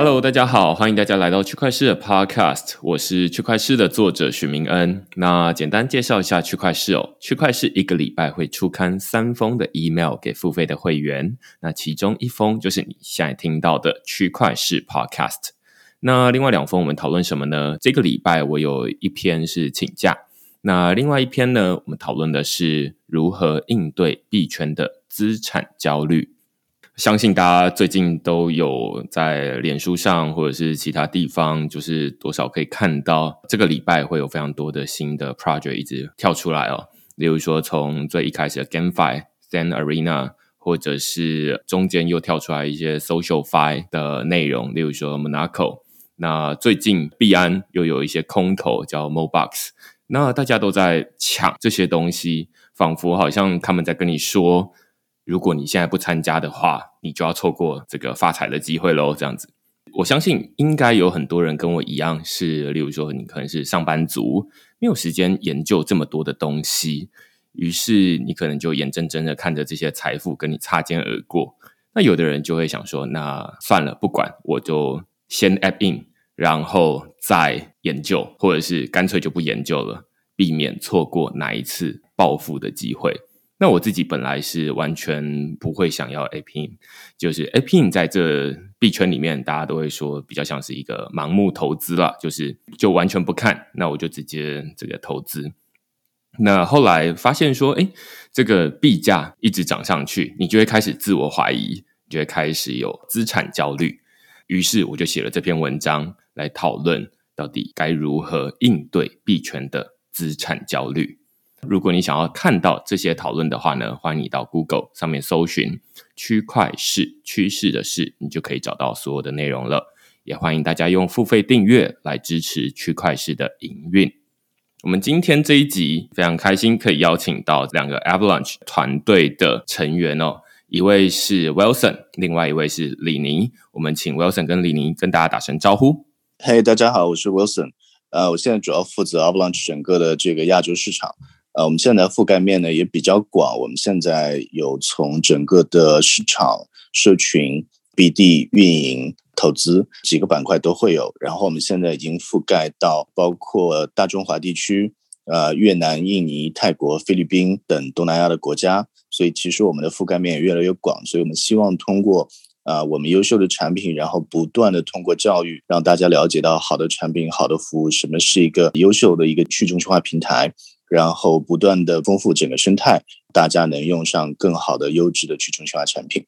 Hello，大家好，欢迎大家来到区块市的 Podcast，我是区块市的作者许明恩。那简单介绍一下区块市哦，区块市一个礼拜会出刊三封的 email 给付费的会员，那其中一封就是你现在听到的区块市 Podcast。那另外两封我们讨论什么呢？这个礼拜我有一篇是请假，那另外一篇呢，我们讨论的是如何应对币圈的资产焦虑。相信大家最近都有在脸书上或者是其他地方，就是多少可以看到这个礼拜会有非常多的新的 project 一直跳出来哦。例如说，从最一开始的 GameFi、Zen Arena，或者是中间又跳出来一些 SocialFi 的内容，例如说 Monaco。那最近币安又有一些空投叫 MoBox，那大家都在抢这些东西，仿佛好像他们在跟你说。如果你现在不参加的话，你就要错过这个发财的机会喽。这样子，我相信应该有很多人跟我一样，是例如说你可能是上班族，没有时间研究这么多的东西，于是你可能就眼睁睁的看着这些财富跟你擦肩而过。那有的人就会想说，那算了，不管，我就先 app in，然后再研究，或者是干脆就不研究了，避免错过哪一次暴富的机会。那我自己本来是完全不会想要 APIN，就是 APIN 在这币圈里面，大家都会说比较像是一个盲目投资了，就是就完全不看，那我就直接这个投资。那后来发现说，哎，这个币价一直涨上去，你就会开始自我怀疑，你就会开始有资产焦虑。于是我就写了这篇文章来讨论，到底该如何应对币圈的资产焦虑。如果你想要看到这些讨论的话呢，欢迎你到 Google 上面搜寻“区块市趋势”的事，你就可以找到所有的内容了。也欢迎大家用付费订阅来支持区块市的营运。我们今天这一集非常开心，可以邀请到两个 Avalanche 团队的成员哦，一位是 Wilson，另外一位是李宁。我们请 Wilson 跟李宁跟大家打声招呼。嘿，大家好，我是 Wilson。呃，我现在主要负责 Avalanche 整个的这个亚洲市场。呃，我们现在覆盖面呢也比较广。我们现在有从整个的市场、社群、BD、运营、投资几个板块都会有。然后我们现在已经覆盖到包括大中华地区、呃越南、印尼、泰国、菲律宾等东南亚的国家。所以其实我们的覆盖面也越来越广。所以我们希望通过啊我们优秀的产品，然后不断的通过教育，让大家了解到好的产品、好的服务，什么是一个优秀的一个去中心化平台。然后不断的丰富整个生态，大家能用上更好的优质的去中心化产品。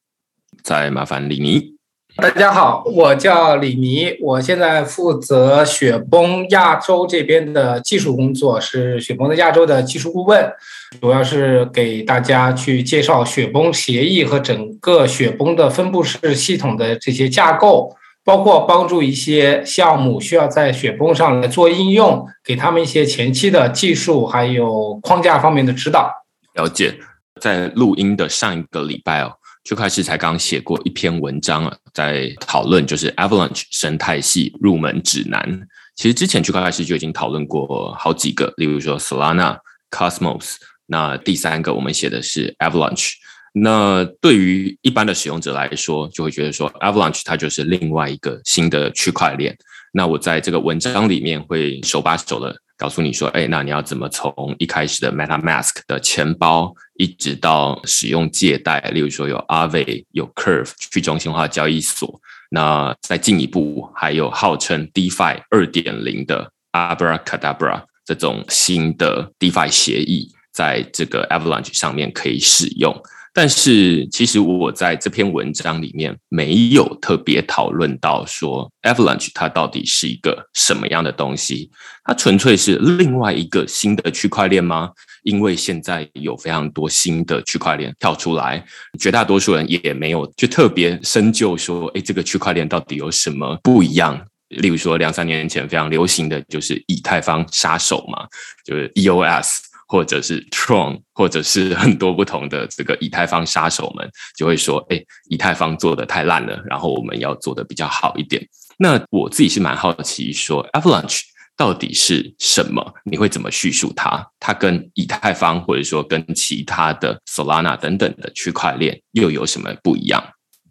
再麻烦李尼，大家好，我叫李尼，我现在负责雪崩亚洲这边的技术工作，是雪崩的亚洲的技术顾问，主要是给大家去介绍雪崩协议和整个雪崩的分布式系统的这些架构。包括帮助一些项目需要在雪崩上来做应用，给他们一些前期的技术还有框架方面的指导。了解，在录音的上一个礼拜哦，区块链才刚写过一篇文章啊，在讨论就是 Avalanche 生态系入门指南。其实之前区块链就已经讨论过好几个，例如说 Solana、Cosmos，那第三个我们写的是 Avalanche。那对于一般的使用者来说，就会觉得说，Avalanche 它就是另外一个新的区块链。那我在这个文章里面会手把手的告诉你说，哎，那你要怎么从一开始的 MetaMask 的钱包，一直到使用借贷，例如说有 Aave、有 Curve 去中心化交易所。那再进一步，还有号称 DeFi 二点零的 Abracadabra。这种新的 DeFi 协议在这个 Avalanche 上面可以使用。但是，其实我在这篇文章里面没有特别讨论到说，Avalanche 它到底是一个什么样的东西？它纯粹是另外一个新的区块链吗？因为现在有非常多新的区块链跳出来，绝大多数人也没有就特别深究说，哎，这个区块链到底有什么不一样？例如说，两三年前非常流行的就是以太坊杀手嘛，就是 EOS。或者是 Tron，或者是 很多不同的这个以太坊杀手们就会说：“哎，以太坊做的太烂了，然后我们要做的比较好一点。”那我自己是蛮好奇，说 Avalanche 到底是什么？你会怎么叙述它？它跟以太坊，或者说跟其他的 Solana 等等的区块链又有什么不一样？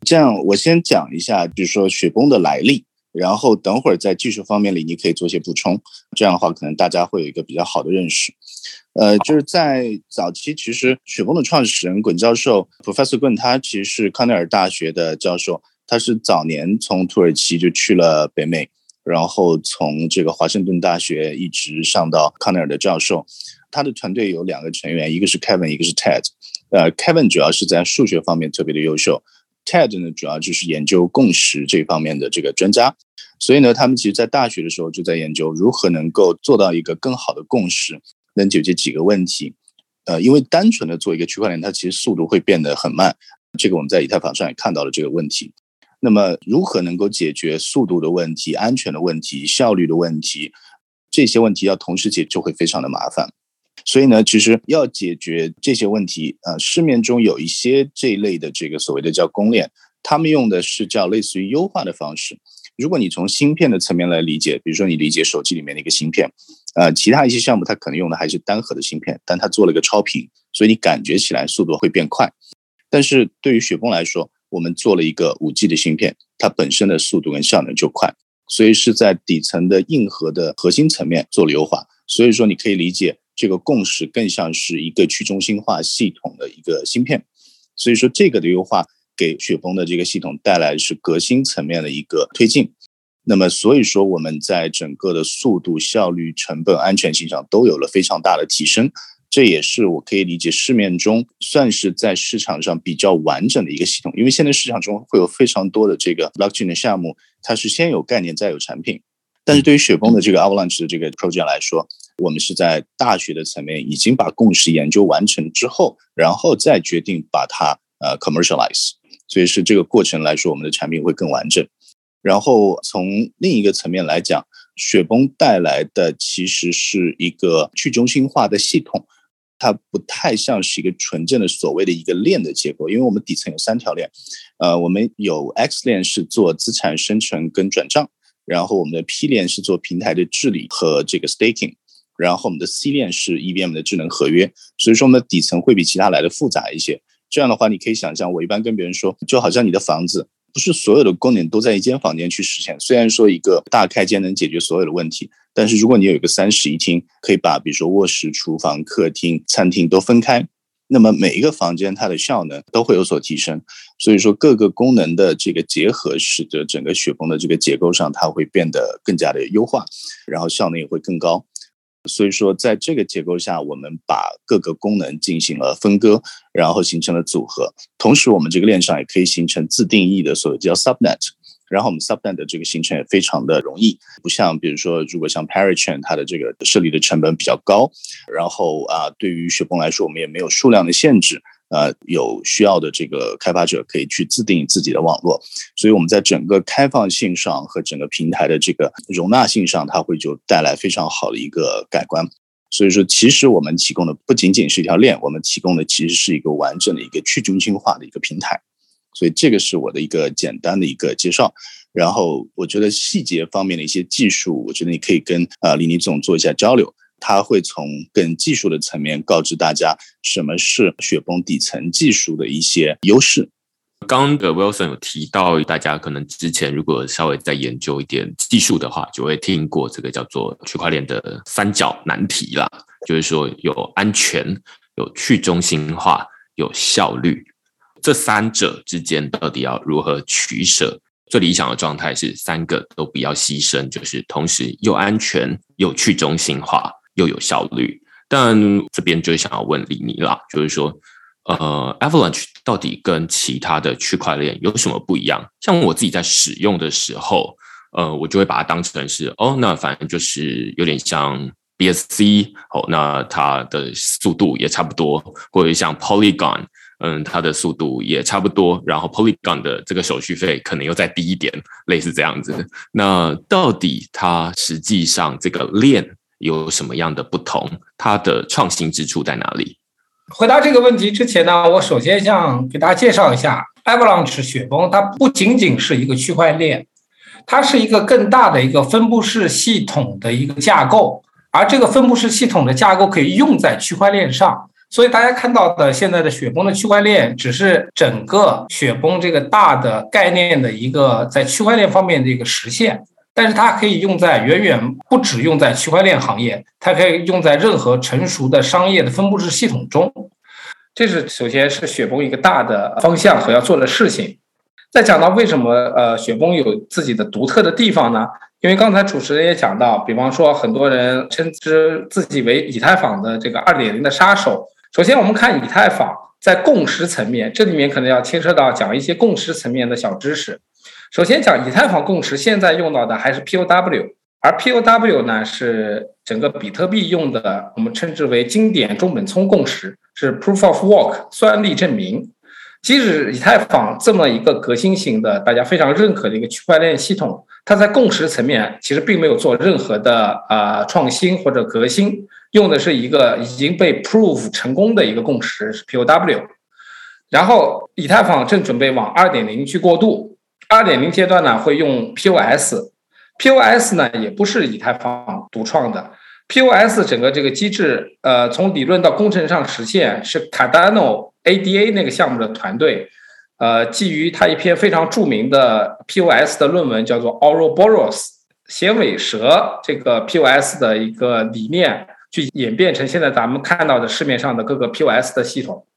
这样，我先讲一下，就是说雪崩的来历，然后等会儿在技术方面里，你可以做一些补充。这样的话，可能大家会有一个比较好的认识。呃，就是在早期，其实雪崩的创始人滚教授 Professor 滚，他其实是康奈尔大学的教授，他是早年从土耳其就去了北美，然后从这个华盛顿大学一直上到康奈尔的教授。他的团队有两个成员，一个是 Kevin，一个是 Ted。呃，Kevin 主要是在数学方面特别的优秀，Ted 呢主要就是研究共识这方面的这个专家。所以呢，他们其实在大学的时候就在研究如何能够做到一个更好的共识。能解决几个问题，呃，因为单纯的做一个区块链，它其实速度会变得很慢。这个我们在以太坊上也看到了这个问题。那么，如何能够解决速度的问题、安全的问题、效率的问题？这些问题要同时解，就会非常的麻烦。所以呢，其实要解决这些问题，呃，市面中有一些这一类的这个所谓的叫公链，他们用的是叫类似于优化的方式。如果你从芯片的层面来理解，比如说你理解手机里面的一个芯片。呃，其他一些项目它可能用的还是单核的芯片，但它做了一个超频，所以你感觉起来速度会变快。但是对于雪崩来说，我们做了一个五 G 的芯片，它本身的速度跟效能就快，所以是在底层的硬核的核心层面做了优化。所以说你可以理解这个共识更像是一个去中心化系统的一个芯片。所以说这个的优化给雪崩的这个系统带来是革新层面的一个推进。那么，所以说我们在整个的速度、效率、成本、安全性上都有了非常大的提升，这也是我可以理解市面中算是在市场上比较完整的一个系统。因为现在市场中会有非常多的这个 blockchain 的项目，它是先有概念再有产品。但是对于雪崩的这个 Avalanche 的这个 project 来说，我们是在大学的层面已经把共识研究完成之后，然后再决定把它呃 commercialize。所以是这个过程来说，我们的产品会更完整。然后从另一个层面来讲，雪崩带来的其实是一个去中心化的系统，它不太像是一个纯正的所谓的一个链的结构，因为我们底层有三条链，呃，我们有 X 链是做资产生成跟转账，然后我们的 P 链是做平台的治理和这个 staking，然后我们的 C 链是 EVM 的智能合约，所以说我们的底层会比其他来的复杂一些。这样的话，你可以想象，我一般跟别人说，就好像你的房子。不是所有的功能都在一间房间去实现。虽然说一个大开间能解决所有的问题，但是如果你有一个三室一厅，可以把比如说卧室、厨房、客厅、餐厅都分开，那么每一个房间它的效能都会有所提升。所以说各个功能的这个结合，使得整个雪崩的这个结构上它会变得更加的优化，然后效能也会更高。所以说，在这个结构下，我们把各个功能进行了分割，然后形成了组合。同时，我们这个链上也可以形成自定义的所谓叫 subnet。然后，我们 subnet 的这个形成也非常的容易，不像比如说，如果像 Parachain，它的这个设立的成本比较高。然后啊，对于雪崩来说，我们也没有数量的限制。呃，有需要的这个开发者可以去自定义自己的网络，所以我们在整个开放性上和整个平台的这个容纳性上，它会就带来非常好的一个改观。所以说，其实我们提供的不仅仅是一条链，我们提供的其实是一个完整的一个去中心化的一个平台。所以这个是我的一个简单的一个介绍。然后我觉得细节方面的一些技术，我觉得你可以跟啊李宁总做一下交流。他会从更技术的层面告知大家什么是雪崩底层技术的一些优势。刚刚的 Wilson 有提到，大家可能之前如果稍微再研究一点技术的话，就会听过这个叫做区块链的三角难题啦，就是说有安全、有去中心化、有效率，这三者之间到底要如何取舍？最理想的状态是三个都不要牺牲，就是同时又安全又去中心化。又有效率。但这边就想要问李尼啦，就是说，呃，Avalanche 到底跟其他的区块链有什么不一样？像我自己在使用的时候，呃，我就会把它当成是哦，那反正就是有点像 BSC 哦，那它的速度也差不多，或者像 Polygon。嗯，它的速度也差不多，然后 Polygon 的这个手续费可能又再低一点，类似这样子。那到底它实际上这个链有什么样的不同？它的创新之处在哪里？回答这个问题之前呢，我首先想给大家介绍一下 Avalanche 雪崩，它不仅仅是一个区块链，它是一个更大的一个分布式系统的一个架构，而这个分布式系统的架构可以用在区块链上。所以大家看到的现在的雪崩的区块链，只是整个雪崩这个大的概念的一个在区块链方面的一个实现，但是它可以用在远远不止用在区块链行业，它可以用在任何成熟的商业的分布式系统中。这是首先是雪崩一个大的方向和要做的事情。再讲到为什么呃雪崩有自己的独特的地方呢？因为刚才主持人也讲到，比方说很多人称之自己为以太坊的这个二点零的杀手。首先，我们看以太坊在共识层面，这里面可能要牵涉到讲一些共识层面的小知识。首先讲以太坊共识，现在用到的还是 POW，而 POW 呢是整个比特币用的，我们称之为经典中本聪共识，是 Proof of Work 算力证明。即使以太坊这么一个革新型的、大家非常认可的一个区块链系统，它在共识层面其实并没有做任何的啊创新或者革新。用的是一个已经被 prove 成功的一个共识是 POW，然后以太坊正准备往二点零去过渡，二点零阶段呢会用 POS，POS 呢也不是以太坊独创的，POS 整个这个机制，呃，从理论到工程上实现是 Cardano ADA 那个项目的团队，呃，基于他一篇非常著名的 POS 的论文叫做 Ouroboros 衔尾蛇这个 POS 的一个理念。去演变成现在咱们看到的市面上的各个 POS 的系统，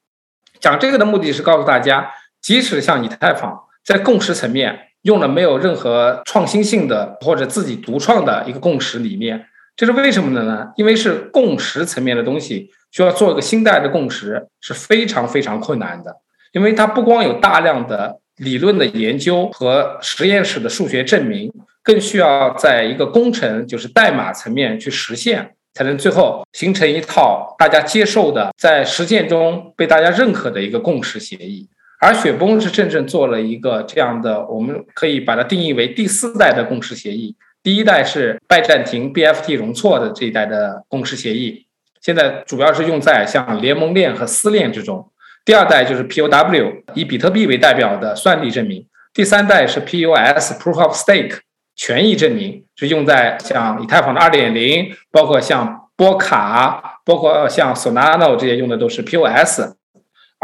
讲这个的目的是告诉大家，即使像以太坊在共识层面用了没有任何创新性的或者自己独创的一个共识理念，这是为什么的呢？因为是共识层面的东西，需要做一个新代的共识是非常非常困难的，因为它不光有大量的理论的研究和实验室的数学证明，更需要在一个工程就是代码层面去实现。才能最后形成一套大家接受的，在实践中被大家认可的一个共识协议。而雪崩是真正做了一个这样的，我们可以把它定义为第四代的共识协议。第一代是拜占庭 BFT 容错的这一代的共识协议，现在主要是用在像联盟链和私链之中。第二代就是 POW，以比特币为代表的算力证明。第三代是 POS Proof of Stake。权益证明是用在像以太坊的二点零，包括像波卡，包括像 Solana 这些用的都是 POS，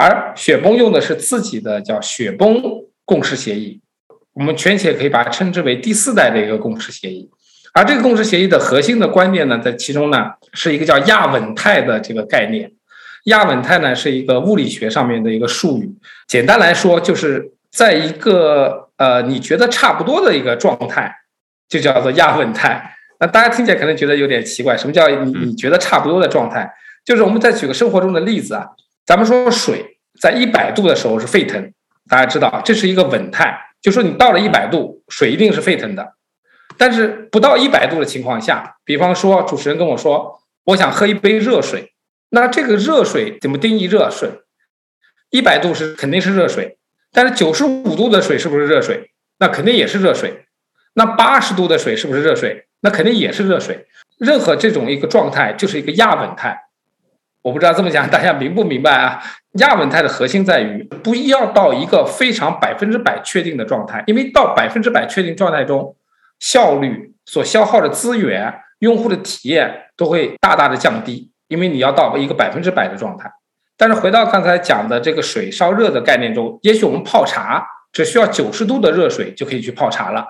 而雪崩用的是自己的叫雪崩共识协议，我们全且可以把它称之为第四代的一个共识协议。而这个共识协议的核心的观念呢，在其中呢是一个叫亚稳态的这个概念。亚稳态呢是一个物理学上面的一个术语，简单来说就是在一个呃你觉得差不多的一个状态。就叫做亚稳态，那大家听起来可能觉得有点奇怪，什么叫你你觉得差不多的状态？就是我们再举个生活中的例子啊，咱们说水在一百度的时候是沸腾，大家知道这是一个稳态，就说你到了一百度，水一定是沸腾的。但是不到一百度的情况下，比方说主持人跟我说，我想喝一杯热水，那这个热水怎么定义热水？一百度是肯定是热水，但是九十五度的水是不是热水？那肯定也是热水。那八十度的水是不是热水？那肯定也是热水。任何这种一个状态就是一个亚稳态。我不知道这么讲大家明不明白啊？亚稳态的核心在于不要到一个非常百分之百确定的状态，因为到百分之百确定状态中，效率所消耗的资源、用户的体验都会大大的降低，因为你要到一个百分之百的状态。但是回到刚才讲的这个水烧热的概念中，也许我们泡茶只需要九十度的热水就可以去泡茶了。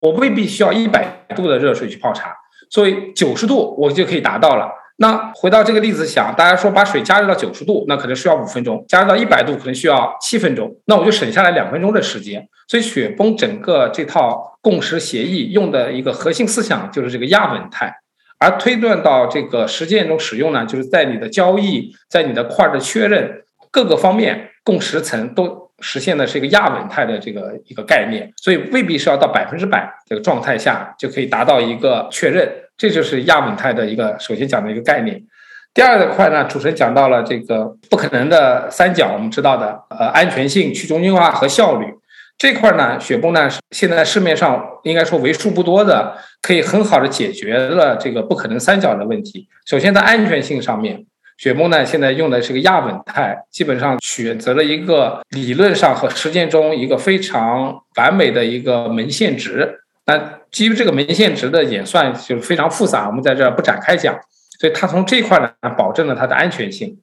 我未必需要一百度的热水去泡茶，所以九十度我就可以达到了。那回到这个例子想，大家说把水加热到九十度，那可能需要五分钟；加热到一百度可能需要七分钟，那我就省下来两分钟的时间。所以雪崩整个这套共识协议用的一个核心思想就是这个亚稳态，而推断到这个实践中使用呢，就是在你的交易、在你的块的确认各个方面共识层都实现的是一个亚稳态的这个一个概念，所以未必是要到百分之百这个状态下就可以达到一个确认，这就是亚稳态的一个首先讲的一个概念。第二个块呢，主持人讲到了这个不可能的三角，我们知道的，呃，安全性、去中心化和效率这块呢，雪崩呢是，现在市面上应该说为数不多的，可以很好的解决了这个不可能三角的问题。首先在安全性上面，雪崩呢现在用的是个亚稳态，基本上选择了一个理论上和实践中一个非常完美的一个门限值。那基于这个门限值的演算就是非常复杂，我们在这不展开讲。所以它从这块呢，保证了它的安全性。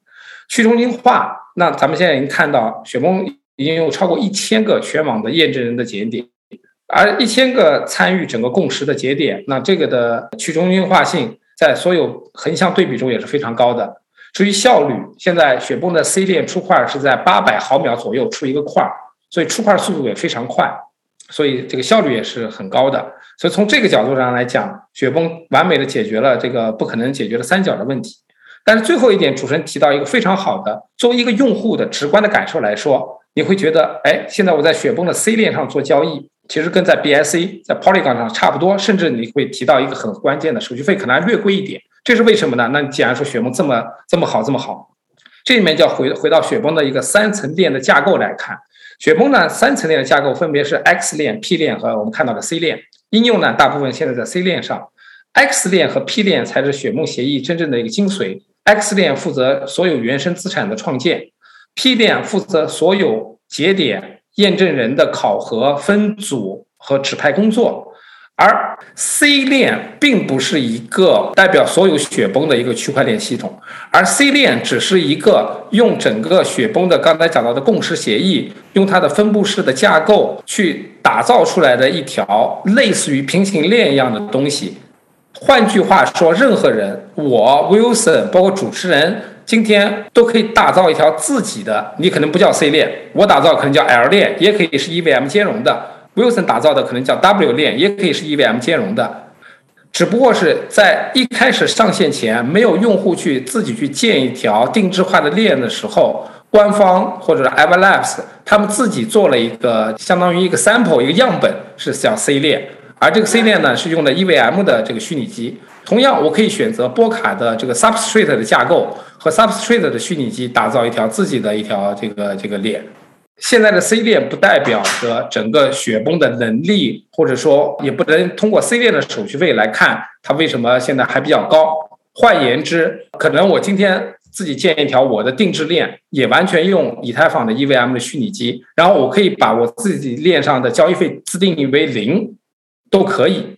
去中心化，那咱们现在已经看到，雪崩已经有超过一千个全网的验证人的节点，而一千个参与整个共识的节点，那这个的去中心化性在所有横向对比中也是非常高的。至于效率，现在雪崩的 C 链出块是在八百毫秒左右出一个块，所以出块速度也非常快，所以这个效率也是很高的。所以从这个角度上来讲，雪崩完美的解决了这个不可能解决的三角的问题。但是最后一点，主持人提到一个非常好的，作为一个用户的直观的感受来说，你会觉得，哎，现在我在雪崩的 C 链上做交易，其实跟在 BSC 在 Polygon 上差不多，甚至你会提到一个很关键的手续费可能还略贵一点。这是为什么呢？那既然说雪崩这么这么好这么好，这里面就要回回到雪崩的一个三层链的架构来看。雪崩呢三层链的架构分别是 X 链、P 链和我们看到的 C 链。应用呢，大部分现在在 C 链上，X 链和 P 链才是雪崩协议真正的一个精髓。X 链负责所有原生资产的创建，P 链负责所有节点验证人的考核、分组和指派工作。而 C 链并不是一个代表所有雪崩的一个区块链系统，而 C 链只是一个用整个雪崩的刚才讲到的共识协议，用它的分布式的架构去打造出来的一条类似于平行链一样的东西。换句话说，任何人，我 Wilson，包括主持人，今天都可以打造一条自己的，你可能不叫 C 链，我打造可能叫 L 链，也可以是 EVM 兼容的。Wilson 打造的可能叫 W 链，也可以是 EVM 兼容的，只不过是在一开始上线前，没有用户去自己去建一条定制化的链的时候，官方或者 Everlabs 他们自己做了一个相当于一个 sample 一个样本，是叫 C 链，而这个 C 链呢是用的 EVM 的这个虚拟机。同样，我可以选择波卡的这个 Substrate 的架构和 Substrate 的虚拟机，打造一条自己的一条这个这个链。现在的 C 链不代表着整个雪崩的能力，或者说也不能通过 C 链的手续费来看它为什么现在还比较高。换言之，可能我今天自己建一条我的定制链，也完全用以太坊的 EVM 的虚拟机，然后我可以把我自己链上的交易费自定义为零，都可以，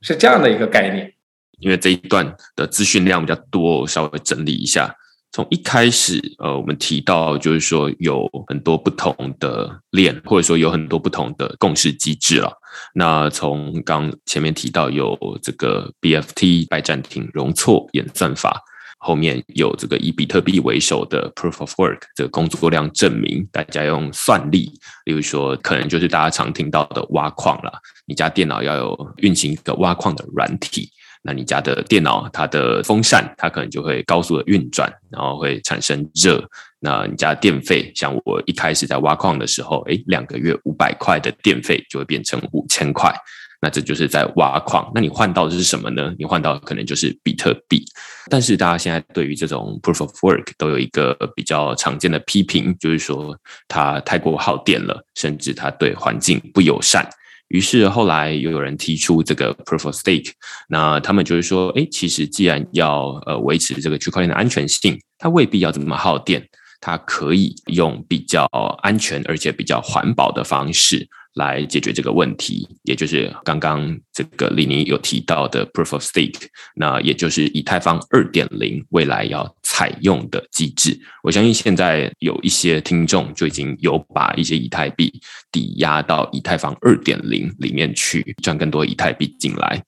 是这样的一个概念。因为这一段的资讯量比较多，我稍微整理一下。从一开始，呃，我们提到就是说有很多不同的链，或者说有很多不同的共识机制了。那从刚前面提到有这个 BFT 拜占庭容错演算法，后面有这个以比特币为首的 Proof of Work 这个工作量证明，大家用算力，例如说可能就是大家常听到的挖矿了，你家电脑要有运行一个挖矿的软体。那你家的电脑，它的风扇它可能就会高速的运转，然后会产生热。那你家电费，像我一开始在挖矿的时候，诶，两个月五百块的电费就会变成五千块。那这就是在挖矿。那你换到的是什么呢？你换到可能就是比特币。但是大家现在对于这种 proof of work 都有一个比较常见的批评，就是说它太过耗电了，甚至它对环境不友善。于是后来又有人提出这个 proof of stake，那他们就是说，哎，其实既然要呃维持这个区块链的安全性，它未必要这么耗电，它可以用比较安全而且比较环保的方式。来解决这个问题，也就是刚刚这个李宁有提到的 Proof of Stake，那也就是以太坊二点零未来要采用的机制。我相信现在有一些听众就已经有把一些以太币抵押到以太坊二点零里面去赚更多以太币进来。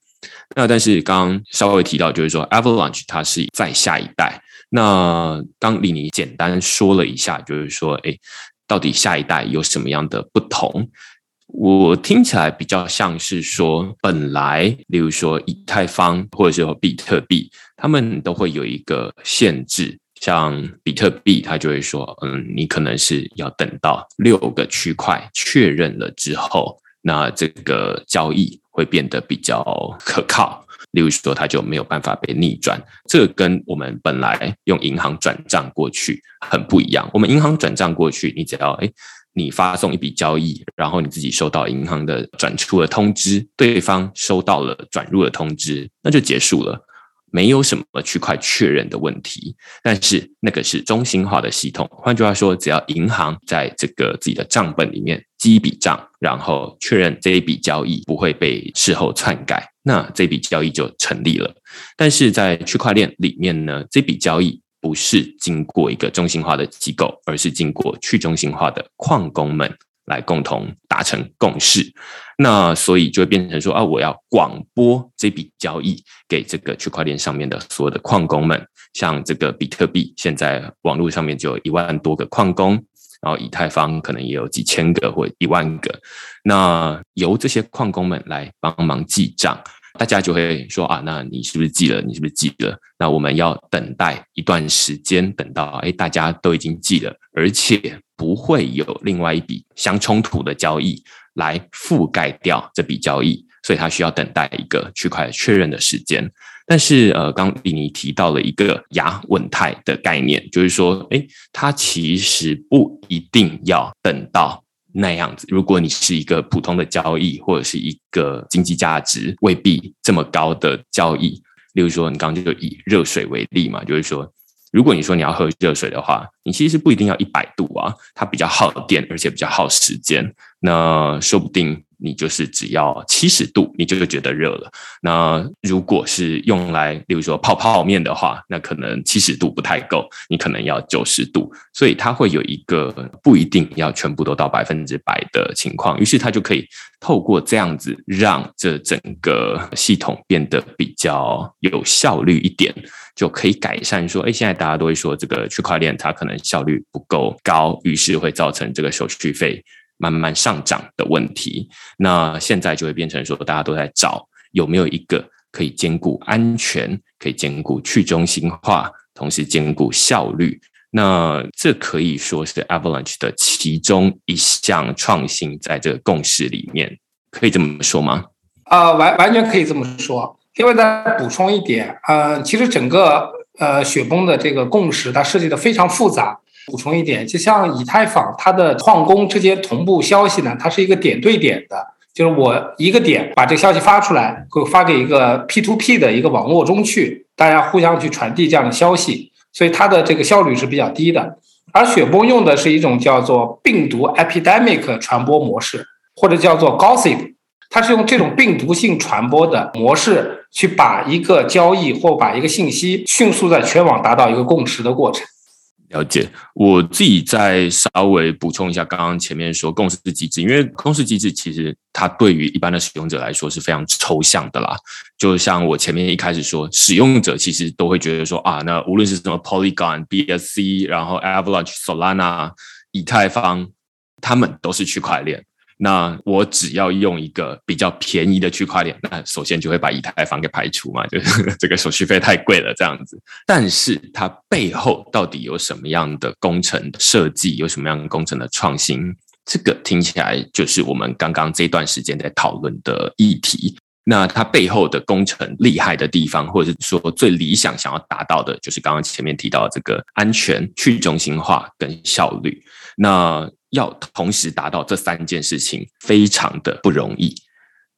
那但是刚刚稍微提到，就是说 Avalanche 它是在下一代。那刚李宁简单说了一下，就是说，哎，到底下一代有什么样的不同？我听起来比较像是说，本来例如说以太坊或者是说比特币，他们都会有一个限制。像比特币，它就会说，嗯，你可能是要等到六个区块确认了之后，那这个交易会变得比较可靠。例如说，它就没有办法被逆转。这跟我们本来用银行转账过去很不一样。我们银行转账过去，你只要哎。你发送一笔交易，然后你自己收到银行的转出的通知，对方收到了转入的通知，那就结束了，没有什么区块确认的问题。但是那个是中心化的系统，换句话说，只要银行在这个自己的账本里面记一笔账，然后确认这一笔交易不会被事后篡改，那这笔交易就成立了。但是在区块链里面呢，这笔交易。不是经过一个中心化的机构，而是经过去中心化的矿工们来共同达成共识。那所以就会变成说啊，我要广播这笔交易给这个区块链上面的所有的矿工们。像这个比特币，现在网络上面就有一万多个矿工，然后以太坊可能也有几千个或一万个。那由这些矿工们来帮忙记账。大家就会说啊，那你是不是记了？你是不是记了？那我们要等待一段时间，等到哎大家都已经记了，而且不会有另外一笔相冲突的交易来覆盖掉这笔交易，所以它需要等待一个区块确认的时间。但是呃，刚李尼提到了一个亚稳态的概念，就是说，哎，它其实不一定要等到。那样子，如果你是一个普通的交易，或者是一个经济价值未必这么高的交易，例如说，你刚刚就以热水为例嘛，就是说，如果你说你要喝热水的话，你其实不一定要一百度啊，它比较耗电，而且比较耗时间，那说不定。你就是只要七十度，你就会觉得热了。那如果是用来，例如说泡泡面的话，那可能七十度不太够，你可能要九十度。所以它会有一个不一定要全部都到百分之百的情况。于是它就可以透过这样子，让这整个系统变得比较有效率一点，就可以改善说，哎，现在大家都会说这个区块链它可能效率不够高，于是会造成这个手续费。慢慢上涨的问题，那现在就会变成说，大家都在找有没有一个可以兼顾安全、可以兼顾去中心化，同时兼顾效率。那这可以说是 Avalanche 的其中一项创新，在这个共识里面，可以这么说吗？啊，完完全可以这么说。另外再补充一点，呃，其实整个呃雪崩的这个共识，它设计的非常复杂。补充一点，就像以太坊，它的矿工之间同步消息呢，它是一个点对点的，就是我一个点把这个消息发出来，会发给一个 P to P 的一个网络中去，大家互相去传递这样的消息，所以它的这个效率是比较低的。而雪崩用的是一种叫做病毒 epidemic 传播模式，或者叫做 gossip，它是用这种病毒性传播的模式去把一个交易或把一个信息迅速在全网达到一个共识的过程。了解，我自己再稍微补充一下，刚刚前面说共识机制，因为共识机制其实它对于一般的使用者来说是非常抽象的啦。就像我前面一开始说，使用者其实都会觉得说啊，那无论是什么 Polygon、BSC，然后 Avalanche、Solana、以太坊，他们都是区块链。那我只要用一个比较便宜的区块链，那首先就会把以太坊给排除嘛，就是 这个手续费太贵了这样子。但是它背后到底有什么样的工程设计，有什么样的工程的创新？这个听起来就是我们刚刚这段时间在讨论的议题。那它背后的工程厉害的地方，或者是说最理想想要达到的，就是刚刚前面提到这个安全、去中心化跟效率。那要同时达到这三件事情，非常的不容易。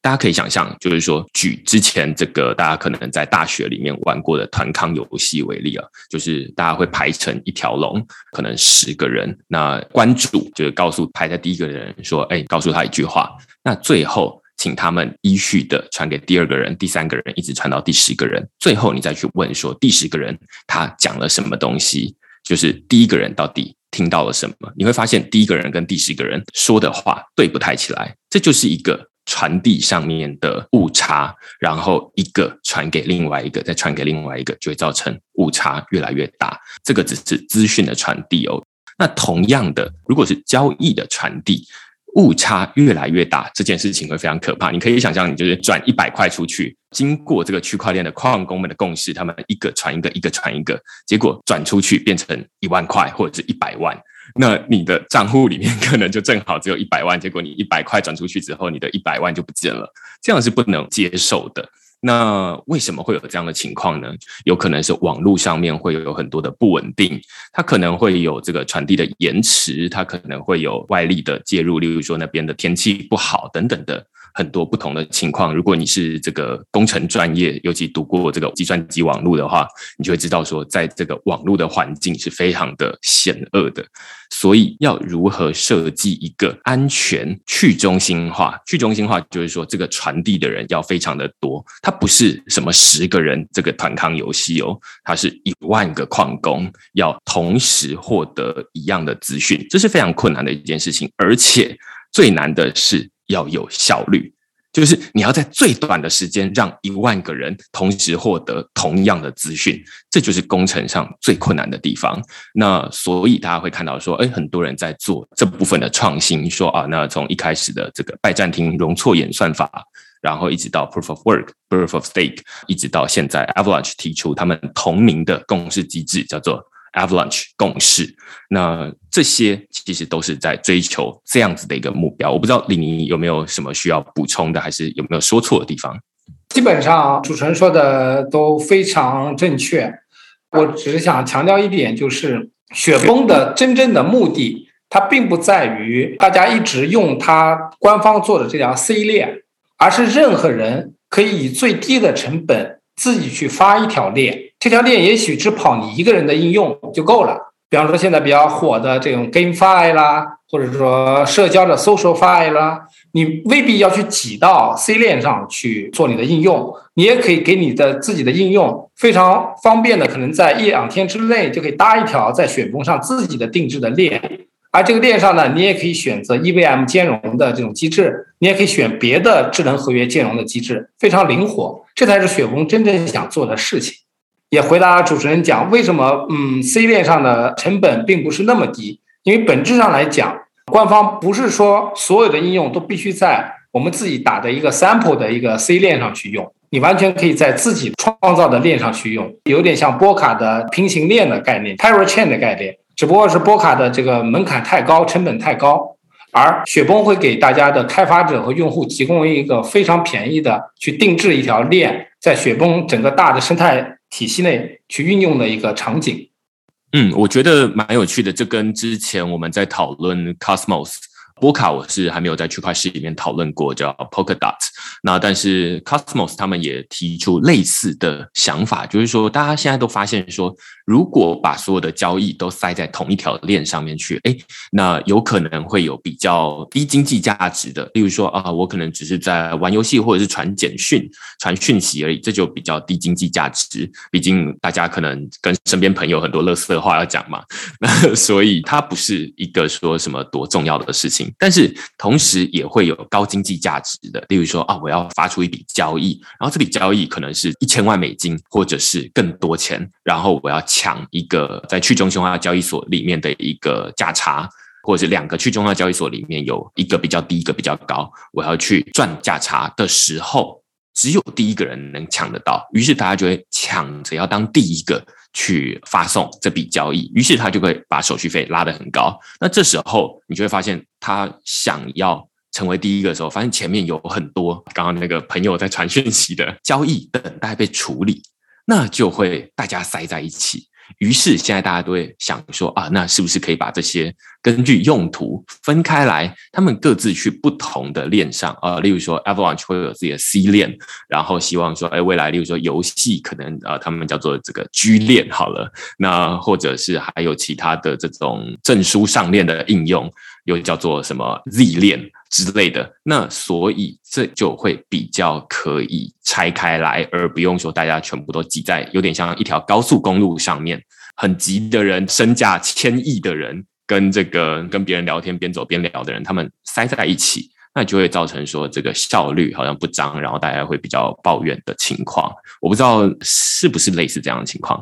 大家可以想象，就是说，举之前这个大家可能在大学里面玩过的团康游戏为例啊，就是大家会排成一条龙，可能十个人，那关注就是告诉排在第一个人说：“哎，告诉他一句话。”那最后请他们依序的传给第二个人、第三个人，一直传到第十个人。最后你再去问说，第十个人他讲了什么东西？就是第一个人到底。听到了什么？你会发现第一个人跟第十个人说的话对不太起来，这就是一个传递上面的误差。然后一个传给另外一个，再传给另外一个，就会造成误差越来越大。这个只是资讯的传递哦。那同样的，如果是交易的传递，误差越来越大，这件事情会非常可怕。你可以想象，你就是转一百块出去，经过这个区块链的矿工们的共识，他们一个传一个，一个传一个，结果转出去变成一万块或者是一百万，那你的账户里面可能就正好只有一百万，结果你一百块转出去之后，你的一百万就不见了，这样是不能接受的。那为什么会有这样的情况呢？有可能是网络上面会有很多的不稳定，它可能会有这个传递的延迟，它可能会有外力的介入，例如说那边的天气不好等等的。很多不同的情况，如果你是这个工程专业，尤其读过这个计算机网络的话，你就会知道说，在这个网络的环境是非常的险恶的。所以，要如何设计一个安全、去中心化？去中心化就是说，这个传递的人要非常的多，它不是什么十个人这个团康游戏哦，它是一万个矿工要同时获得一样的资讯，这是非常困难的一件事情，而且最难的是。要有效率，就是你要在最短的时间让一万个人同时获得同样的资讯，这就是工程上最困难的地方。那所以大家会看到说，哎，很多人在做这部分的创新，说啊，那从一开始的这个拜占庭容错演算法，然后一直到 Proof of Work、Proof of Stake，一直到现在 Avalanche 提出他们同名的共识机制，叫做。Avalanche 共识，那这些其实都是在追求这样子的一个目标。我不知道李宁有没有什么需要补充的，还是有没有说错的地方？基本上主持人说的都非常正确。我只是想强调一点，就是雪崩的真正的目的，它并不在于大家一直用它官方做的这条 C 链，而是任何人可以以最低的成本自己去发一条链。这条链也许只跑你一个人的应用就够了。比方说现在比较火的这种 GameFi 啦，或者说社交的 SocialFi 啦，你未必要去挤到 C 链上去做你的应用，你也可以给你的自己的应用非常方便的，可能在一两天之内就可以搭一条在雪峰上自己的定制的链。而这个链上呢，你也可以选择 EVM 兼容的这种机制，你也可以选别的智能合约兼容的机制，非常灵活。这才是雪峰真正想做的事情。也回答主持人讲，为什么嗯，C 链上的成本并不是那么低？因为本质上来讲，官方不是说所有的应用都必须在我们自己打的一个 sample 的一个 C 链上去用，你完全可以在自己创造的链上去用，有点像波卡的平行链的概念，parachain 的概念，只不过是波卡的这个门槛太高，成本太高，而雪崩会给大家的开发者和用户提供一个非常便宜的去定制一条链，在雪崩整个大的生态。体系内去运用的一个场景，嗯，我觉得蛮有趣的。这跟之前我们在讨论 Cosmos。波卡我是还没有在区块链里面讨论过，叫 Polkadot。那但是 Cosmos 他们也提出类似的想法，就是说大家现在都发现说，如果把所有的交易都塞在同一条链上面去，哎，那有可能会有比较低经济价值的。例如说啊，我可能只是在玩游戏或者是传简讯、传讯息而已，这就比较低经济价值。毕竟大家可能跟身边朋友很多乐色话要讲嘛，那所以它不是一个说什么多重要的事情。但是同时也会有高经济价值的，例如说啊，我要发出一笔交易，然后这笔交易可能是一千万美金，或者是更多钱，然后我要抢一个在去中心化交易所里面的一个价差，或者是两个去中心化交易所里面有一个比较低，一个比较高，我要去赚价差的时候，只有第一个人能抢得到，于是大家就会抢着要当第一个。去发送这笔交易，于是他就会把手续费拉得很高。那这时候你就会发现，他想要成为第一个的时候，发现前面有很多刚刚那个朋友在传讯息的交易等待被处理，那就会大家塞在一起。于是现在大家都会想说啊，那是不是可以把这些根据用途分开来，他们各自去不同的链上啊？例如说，Avalanche 会有自己的 C 链，然后希望说，哎，未来例如说游戏可能啊，他们叫做这个 G 链好了，那或者是还有其他的这种证书上链的应用，又叫做什么 Z 链。之类的，那所以这就会比较可以拆开来，而不用说大家全部都挤在有点像一条高速公路上面，很急的人，身价千亿的人，跟这个跟别人聊天边走边聊的人，他们塞在一起，那就会造成说这个效率好像不彰，然后大家会比较抱怨的情况。我不知道是不是类似这样的情况。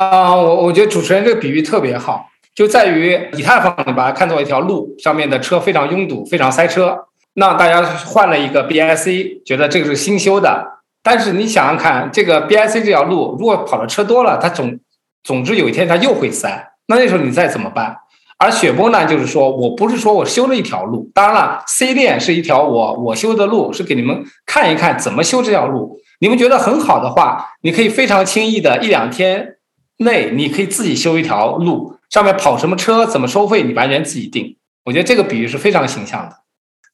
啊，我我觉得主持人这个比喻特别好。就在于以太坊你把它看作一条路，上面的车非常拥堵，非常塞车。那大家换了一个 BIC，觉得这个是新修的。但是你想想看，这个 BIC 这条路如果跑的车多了，它总总之有一天它又会塞。那那时候你再怎么办？而雪崩呢，就是说我不是说我修了一条路，当然了，C 链是一条我我修的路，是给你们看一看怎么修这条路。你们觉得很好的话，你可以非常轻易的一两天内，你可以自己修一条路，上面跑什么车，怎么收费，你完全自己定。我觉得这个比喻是非常形象的。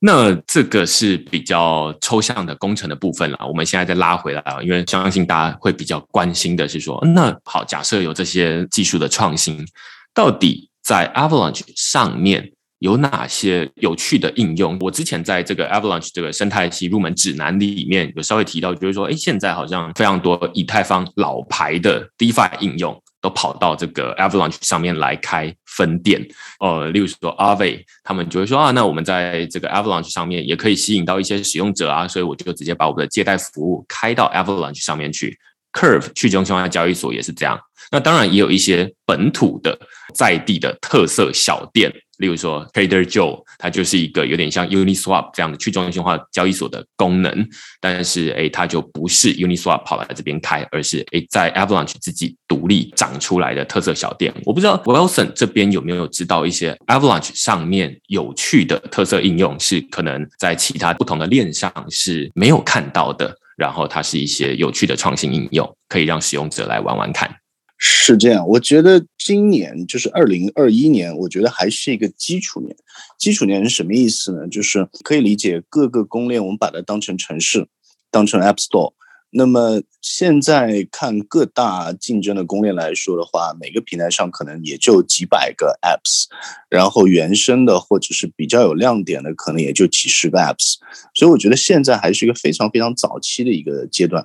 那这个是比较抽象的工程的部分了。我们现在再拉回来啊，因为相信大家会比较关心的是说，那好，假设有这些技术的创新，到底在 Avalanche 上面？有哪些有趣的应用？我之前在这个 Avalanche 这个生态系入门指南里面有稍微提到，就是说，哎，现在好像非常多以太坊老牌的 DeFi 应用都跑到这个 Avalanche 上面来开分店。呃，例如说 Aave，他们就会说啊，那我们在这个 Avalanche 上面也可以吸引到一些使用者啊，所以我就直接把我们的借贷服务开到 Avalanche 上面去。Curve 去中心化交易所也是这样。那当然也有一些本土的在地的特色小店。例如说，Trader Joe，它就是一个有点像 Uniswap 这样的去中心化交易所的功能，但是诶，它就不是 Uniswap 跑来这边开，而是诶，在 Avalanche 自己独立长出来的特色小店。我不知道 Wilson 这边有没有知道一些 Avalanche 上面有趣的特色应用，是可能在其他不同的链上是没有看到的，然后它是一些有趣的创新应用，可以让使用者来玩玩看。是这样，我觉得今年就是二零二一年，我觉得还是一个基础年。基础年是什么意思呢？就是可以理解各个公链，我们把它当成城市，当成 App Store。那么现在看各大竞争的公链来说的话，每个平台上可能也就几百个 Apps，然后原生的或者是比较有亮点的，可能也就几十个 Apps。所以我觉得现在还是一个非常非常早期的一个阶段。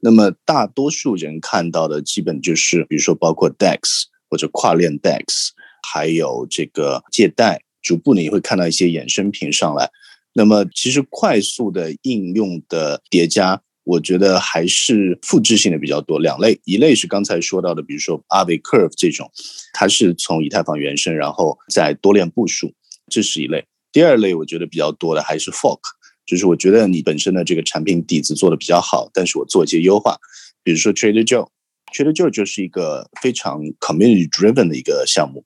那么大多数人看到的基本就是，比如说包括 DEX 或者跨链 DEX，还有这个借贷，逐步呢也会看到一些衍生品上来。那么其实快速的应用的叠加，我觉得还是复制性的比较多。两类，一类是刚才说到的，比如说 a v i Curve 这种，它是从以太坊原生，然后在多链部署，这是一类。第二类我觉得比较多的还是 Fork。就是我觉得你本身的这个产品底子做的比较好，但是我做一些优化，比如说 Trader Joe，Trader Joe 就是一个非常 community driven 的一个项目。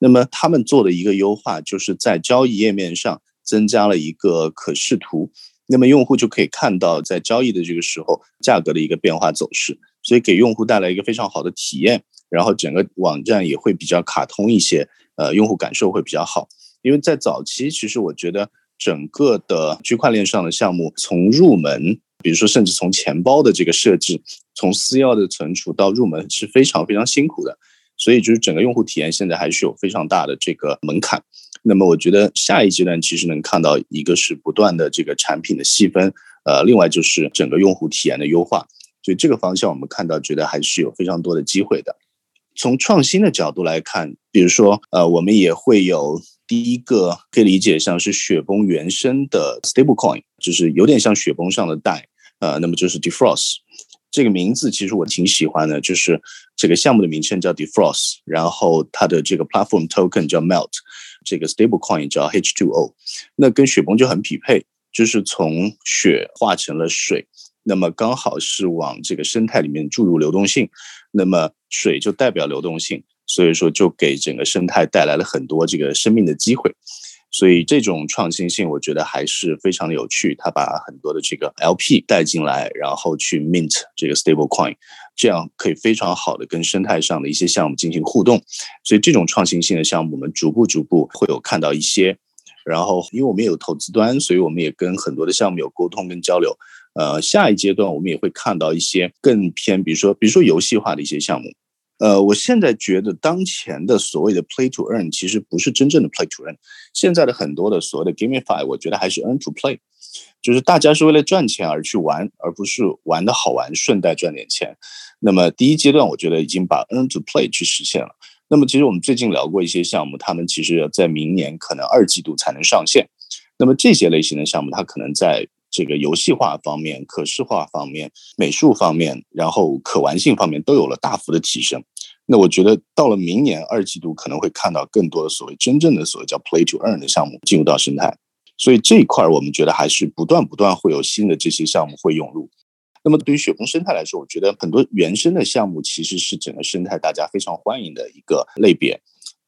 那么他们做的一个优化，就是在交易页面上增加了一个可视图，那么用户就可以看到在交易的这个时候价格的一个变化走势，所以给用户带来一个非常好的体验。然后整个网站也会比较卡通一些，呃，用户感受会比较好。因为在早期，其实我觉得。整个的区块链上的项目，从入门，比如说甚至从钱包的这个设置，从私钥的存储到入门是非常非常辛苦的，所以就是整个用户体验现在还是有非常大的这个门槛。那么我觉得下一阶段其实能看到一个是不断的这个产品的细分，呃，另外就是整个用户体验的优化，所以这个方向我们看到觉得还是有非常多的机会的。从创新的角度来看，比如说呃，我们也会有。第一个可以理解像是雪崩原生的 stablecoin，就是有点像雪崩上的贷，呃，那么就是 Defrost 这个名字其实我挺喜欢的，就是这个项目的名称叫 Defrost，然后它的这个 platform token 叫 Melt，这个 stablecoin 叫 H2O，那跟雪崩就很匹配，就是从雪化成了水，那么刚好是往这个生态里面注入流动性，那么水就代表流动性。所以说，就给整个生态带来了很多这个生命的机会，所以这种创新性，我觉得还是非常的有趣。他把很多的这个 LP 带进来，然后去 mint 这个 stable coin，这样可以非常好的跟生态上的一些项目进行互动。所以这种创新性的项目，我们逐步逐步会有看到一些。然后，因为我们有投资端，所以我们也跟很多的项目有沟通跟交流。呃，下一阶段我们也会看到一些更偏，比如说，比如说游戏化的一些项目。呃，我现在觉得当前的所谓的 play to earn 其实不是真正的 play to earn，现在的很多的所谓的 gamify，我觉得还是 earn to play，就是大家是为了赚钱而去玩，而不是玩的好玩，顺带赚点钱。那么第一阶段，我觉得已经把 earn to play 去实现了。那么其实我们最近聊过一些项目，他们其实要在明年可能二季度才能上线。那么这些类型的项目，它可能在这个游戏化方面、可视化方面、美术方面，然后可玩性方面都有了大幅的提升。那我觉得到了明年二季度可能会看到更多的所谓真正的所谓叫 play to earn 的项目进入到生态，所以这一块儿我们觉得还是不断不断会有新的这些项目会涌入。那么对于雪崩生态来说，我觉得很多原生的项目其实是整个生态大家非常欢迎的一个类别，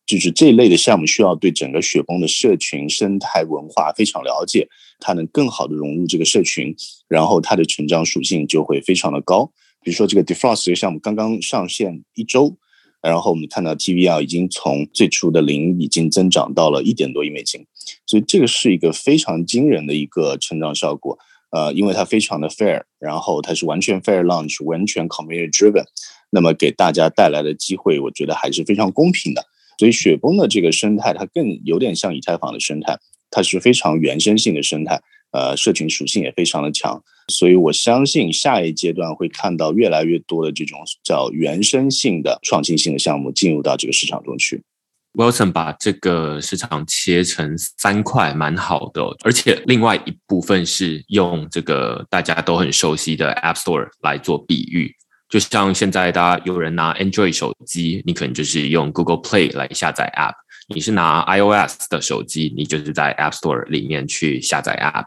就是这一类的项目需要对整个雪崩的社群生态文化非常了解，它能更好的融入这个社群，然后它的成长属性就会非常的高。比如说这个 Defrost 这个项目刚刚上线一周。然后我们看到 TVL 已经从最初的零已经增长到了一点多亿美金，所以这个是一个非常惊人的一个成长效果。呃，因为它非常的 fair，然后它是完全 fair launch，完全 community driven，那么给大家带来的机会，我觉得还是非常公平的。所以雪崩的这个生态，它更有点像以太坊的生态，它是非常原生性的生态。呃，社群属性也非常的强，所以我相信下一阶段会看到越来越多的这种叫原生性的创新性的项目进入到这个市场中去。Wilson 把这个市场切成三块，蛮好的，而且另外一部分是用这个大家都很熟悉的 App Store 来做比喻，就像现在大家有人拿 Android 手机，你可能就是用 Google Play 来下载 App；你是拿 iOS 的手机，你就是在 App Store 里面去下载 App。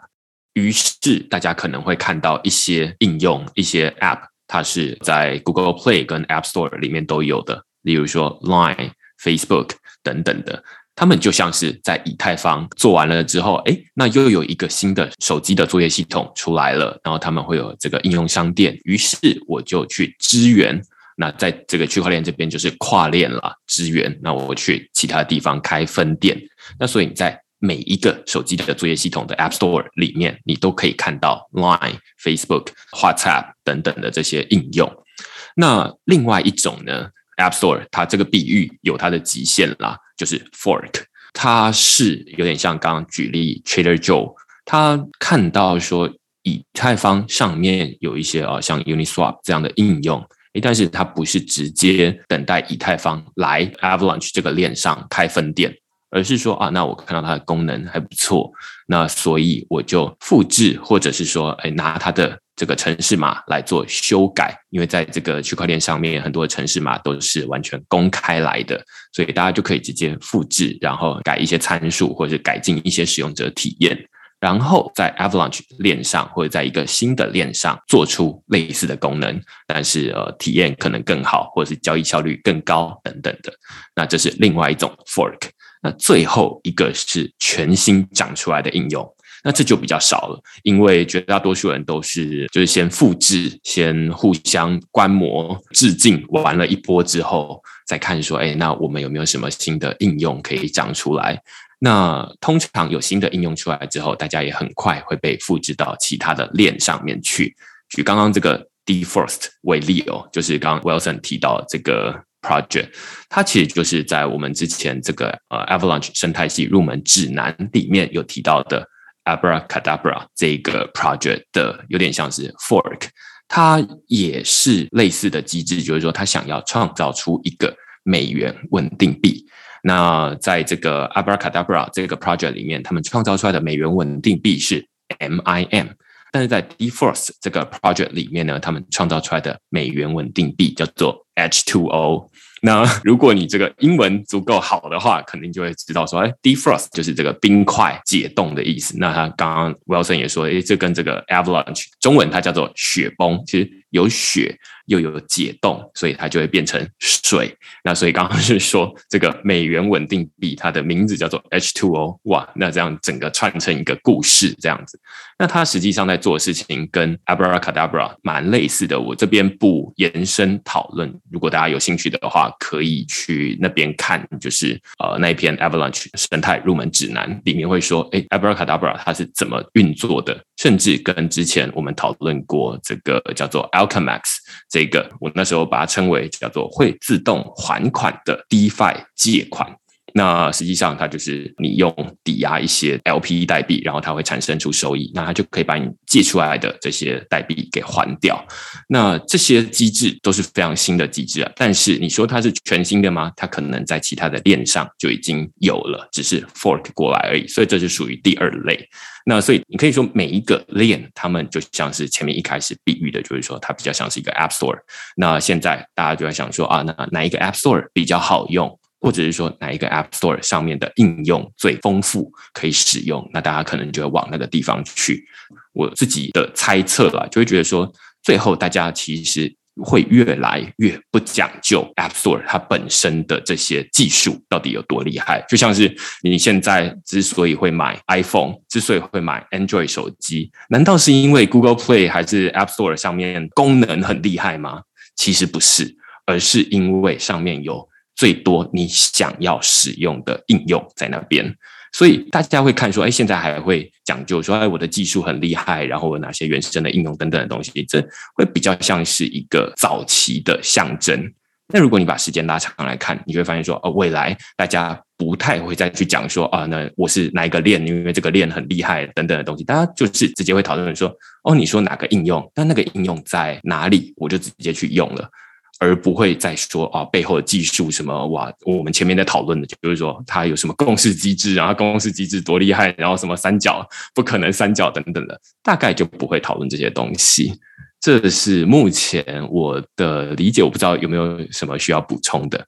于是大家可能会看到一些应用、一些 App，它是在 Google Play 跟 App Store 里面都有的。例如说 Line、Facebook 等等的，他们就像是在以太坊做完了之后，哎，那又有一个新的手机的作业系统出来了，然后他们会有这个应用商店。于是我就去支援。那在这个区块链这边就是跨链了，支援。那我去其他地方开分店。那所以你在每一个手机的作业系统的 App Store 里面，你都可以看到 Line、Facebook、WhatsApp 等等的这些应用。那另外一种呢，App Store 它这个比喻有它的极限啦，就是 Fork，它是有点像刚刚举例 Trader Joe，他看到说以太坊上面有一些啊像 Uniswap 这样的应用，诶，但是它不是直接等待以太坊来 Avalanche 这个链上开分店。而是说啊，那我看到它的功能还不错，那所以我就复制，或者是说，哎，拿它的这个城市码来做修改，因为在这个区块链上面，很多城市码都是完全公开来的，所以大家就可以直接复制，然后改一些参数，或者改进一些使用者体验，然后在 Avalanche 链上或者在一个新的链上做出类似的功能，但是呃，体验可能更好，或者是交易效率更高等等的，那这是另外一种 fork。那最后一个是全新长出来的应用，那这就比较少了，因为绝大多数人都是就是先复制，先互相观摩、致敬玩了一波之后，再看说，哎，那我们有没有什么新的应用可以长出来？那通常有新的应用出来之后，大家也很快会被复制到其他的链上面去。举刚刚这个 D First 为例哦，就是刚刚 Wilson 提到这个。Project，它其实就是在我们之前这个呃 Avalanche 生态系入门指南里面有提到的 Abracadabra 这个 Project 的，有点像是 Fork，它也是类似的机制，就是说它想要创造出一个美元稳定币。那在这个 Abracadabra 这个 Project 里面，他们创造出来的美元稳定币是 MIM，但是在 Deforce 这个 Project 里面呢，他们创造出来的美元稳定币叫做 H2O。那如果你这个英文足够好的话，肯定就会知道说，哎，defrost 就是这个冰块解冻的意思。那他刚刚 Wilson 也说，哎，这跟这个 avalanche 中文它叫做雪崩，其实有雪。又有解冻，所以它就会变成水。那所以刚刚是说这个美元稳定币，它的名字叫做 H2O。哇，那这样整个串成一个故事这样子。那它实际上在做的事情跟 Abracadabra 蛮类似的。我这边不延伸讨论，如果大家有兴趣的话，可以去那边看，就是呃那一篇 Avalanche 生态入门指南里面会说，哎，Abracadabra 它是怎么运作的，甚至跟之前我们讨论过这个叫做 Alchemax 这。这个我那时候把它称为叫做会自动还款的 DeFi 借款。那实际上它就是你用抵押一些 L P E 代币，然后它会产生出收益，那它就可以把你借出来的这些代币给还掉。那这些机制都是非常新的机制啊，但是你说它是全新的吗？它可能在其他的链上就已经有了，只是 fork 过来而已，所以这就属于第二类。那所以你可以说每一个链，他们就像是前面一开始比喻的，就是说它比较像是一个 App Store。那现在大家就在想说啊，那哪一个 App Store 比较好用，或者是说哪一个 App Store 上面的应用最丰富可以使用？那大家可能就会往那个地方去。我自己的猜测吧，就会觉得说，最后大家其实。会越来越不讲究 App Store 它本身的这些技术到底有多厉害，就像是你现在之所以会买 iPhone，之所以会买 Android 手机，难道是因为 Google Play 还是 App Store 上面功能很厉害吗？其实不是，而是因为上面有最多你想要使用的应用在那边。所以大家会看说，哎，现在还会讲究说，哎，我的技术很厉害，然后有哪些原生的应用等等的东西，这会比较像是一个早期的象征。那如果你把时间拉长来看，你会发现说，哦，未来大家不太会再去讲说，啊，那我是哪一个链，因为这个链很厉害等等的东西，大家就是直接会讨论说，哦，你说哪个应用，那那个应用在哪里，我就直接去用了。而不会再说啊，背后的技术什么哇？我们前面在讨论的，就是说它有什么共识机制，然后共识机制多厉害，然后什么三角不可能三角等等的，大概就不会讨论这些东西。这是目前我的理解，我不知道有没有什么需要补充的。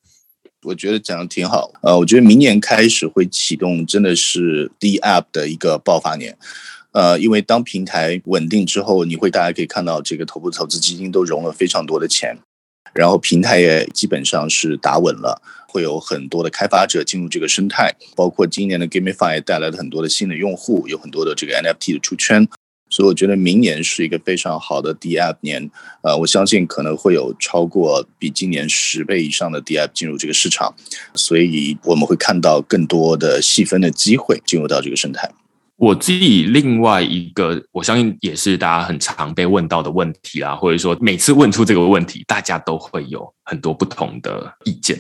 我觉得讲的挺好。呃，我觉得明年开始会启动，真的是 D App 的一个爆发年。呃，因为当平台稳定之后，你会大家可以看到，这个头部投资基金都融了非常多的钱。然后平台也基本上是打稳了，会有很多的开发者进入这个生态，包括今年的 GameFi 也带来了很多的新的用户，有很多的这个 NFT 的出圈，所以我觉得明年是一个非常好的 DApp 年，呃，我相信可能会有超过比今年十倍以上的 DApp 进入这个市场，所以我们会看到更多的细分的机会进入到这个生态。我自己另外一个，我相信也是大家很常被问到的问题啦，或者说每次问出这个问题，大家都会有很多不同的意见，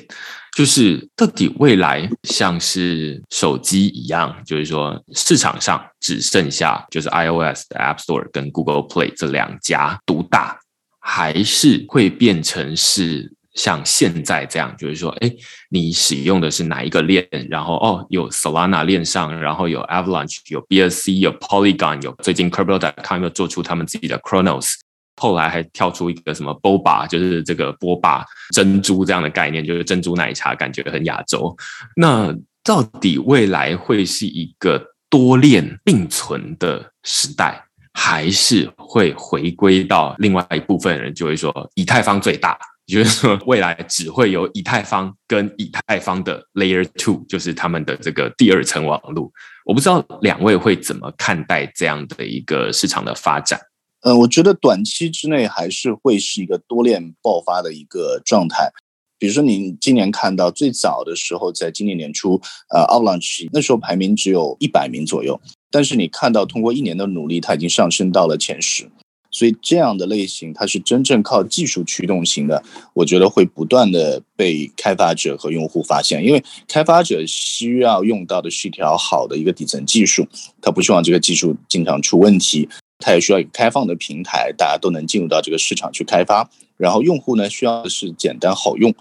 就是到底未来像是手机一样，就是说市场上只剩下就是 iOS 的 App Store 跟 Google Play 这两家独大，还是会变成是？像现在这样，就是说，哎，你使用的是哪一个链？然后，哦，有 Solana 链上，然后有 Avalanche，有 BSC，有 Polygon，有最近 Crypto.com 又做出他们自己的 Chronos，后来还跳出一个什么 Boba，就是这个波霸珍珠这样的概念，就是珍珠奶茶，感觉很亚洲。那到底未来会是一个多链并存的时代，还是会回归到另外一部分人就会说以太坊最大？就是说，未来只会有以太坊跟以太坊的 Layer Two，就是他们的这个第二层网络。我不知道两位会怎么看待这样的一个市场的发展？呃，我觉得短期之内还是会是一个多链爆发的一个状态。比如说，您今年看到最早的时候，在今年年初，呃，Avalanche 那时候排名只有一百名左右，但是你看到通过一年的努力，它已经上升到了前十。所以这样的类型，它是真正靠技术驱动型的，我觉得会不断的被开发者和用户发现，因为开发者需要用到的是一条好的一个底层技术，他不希望这个技术经常出问题，他也需要一个开放的平台，大家都能进入到这个市场去开发，然后用户呢需要的是简单好用，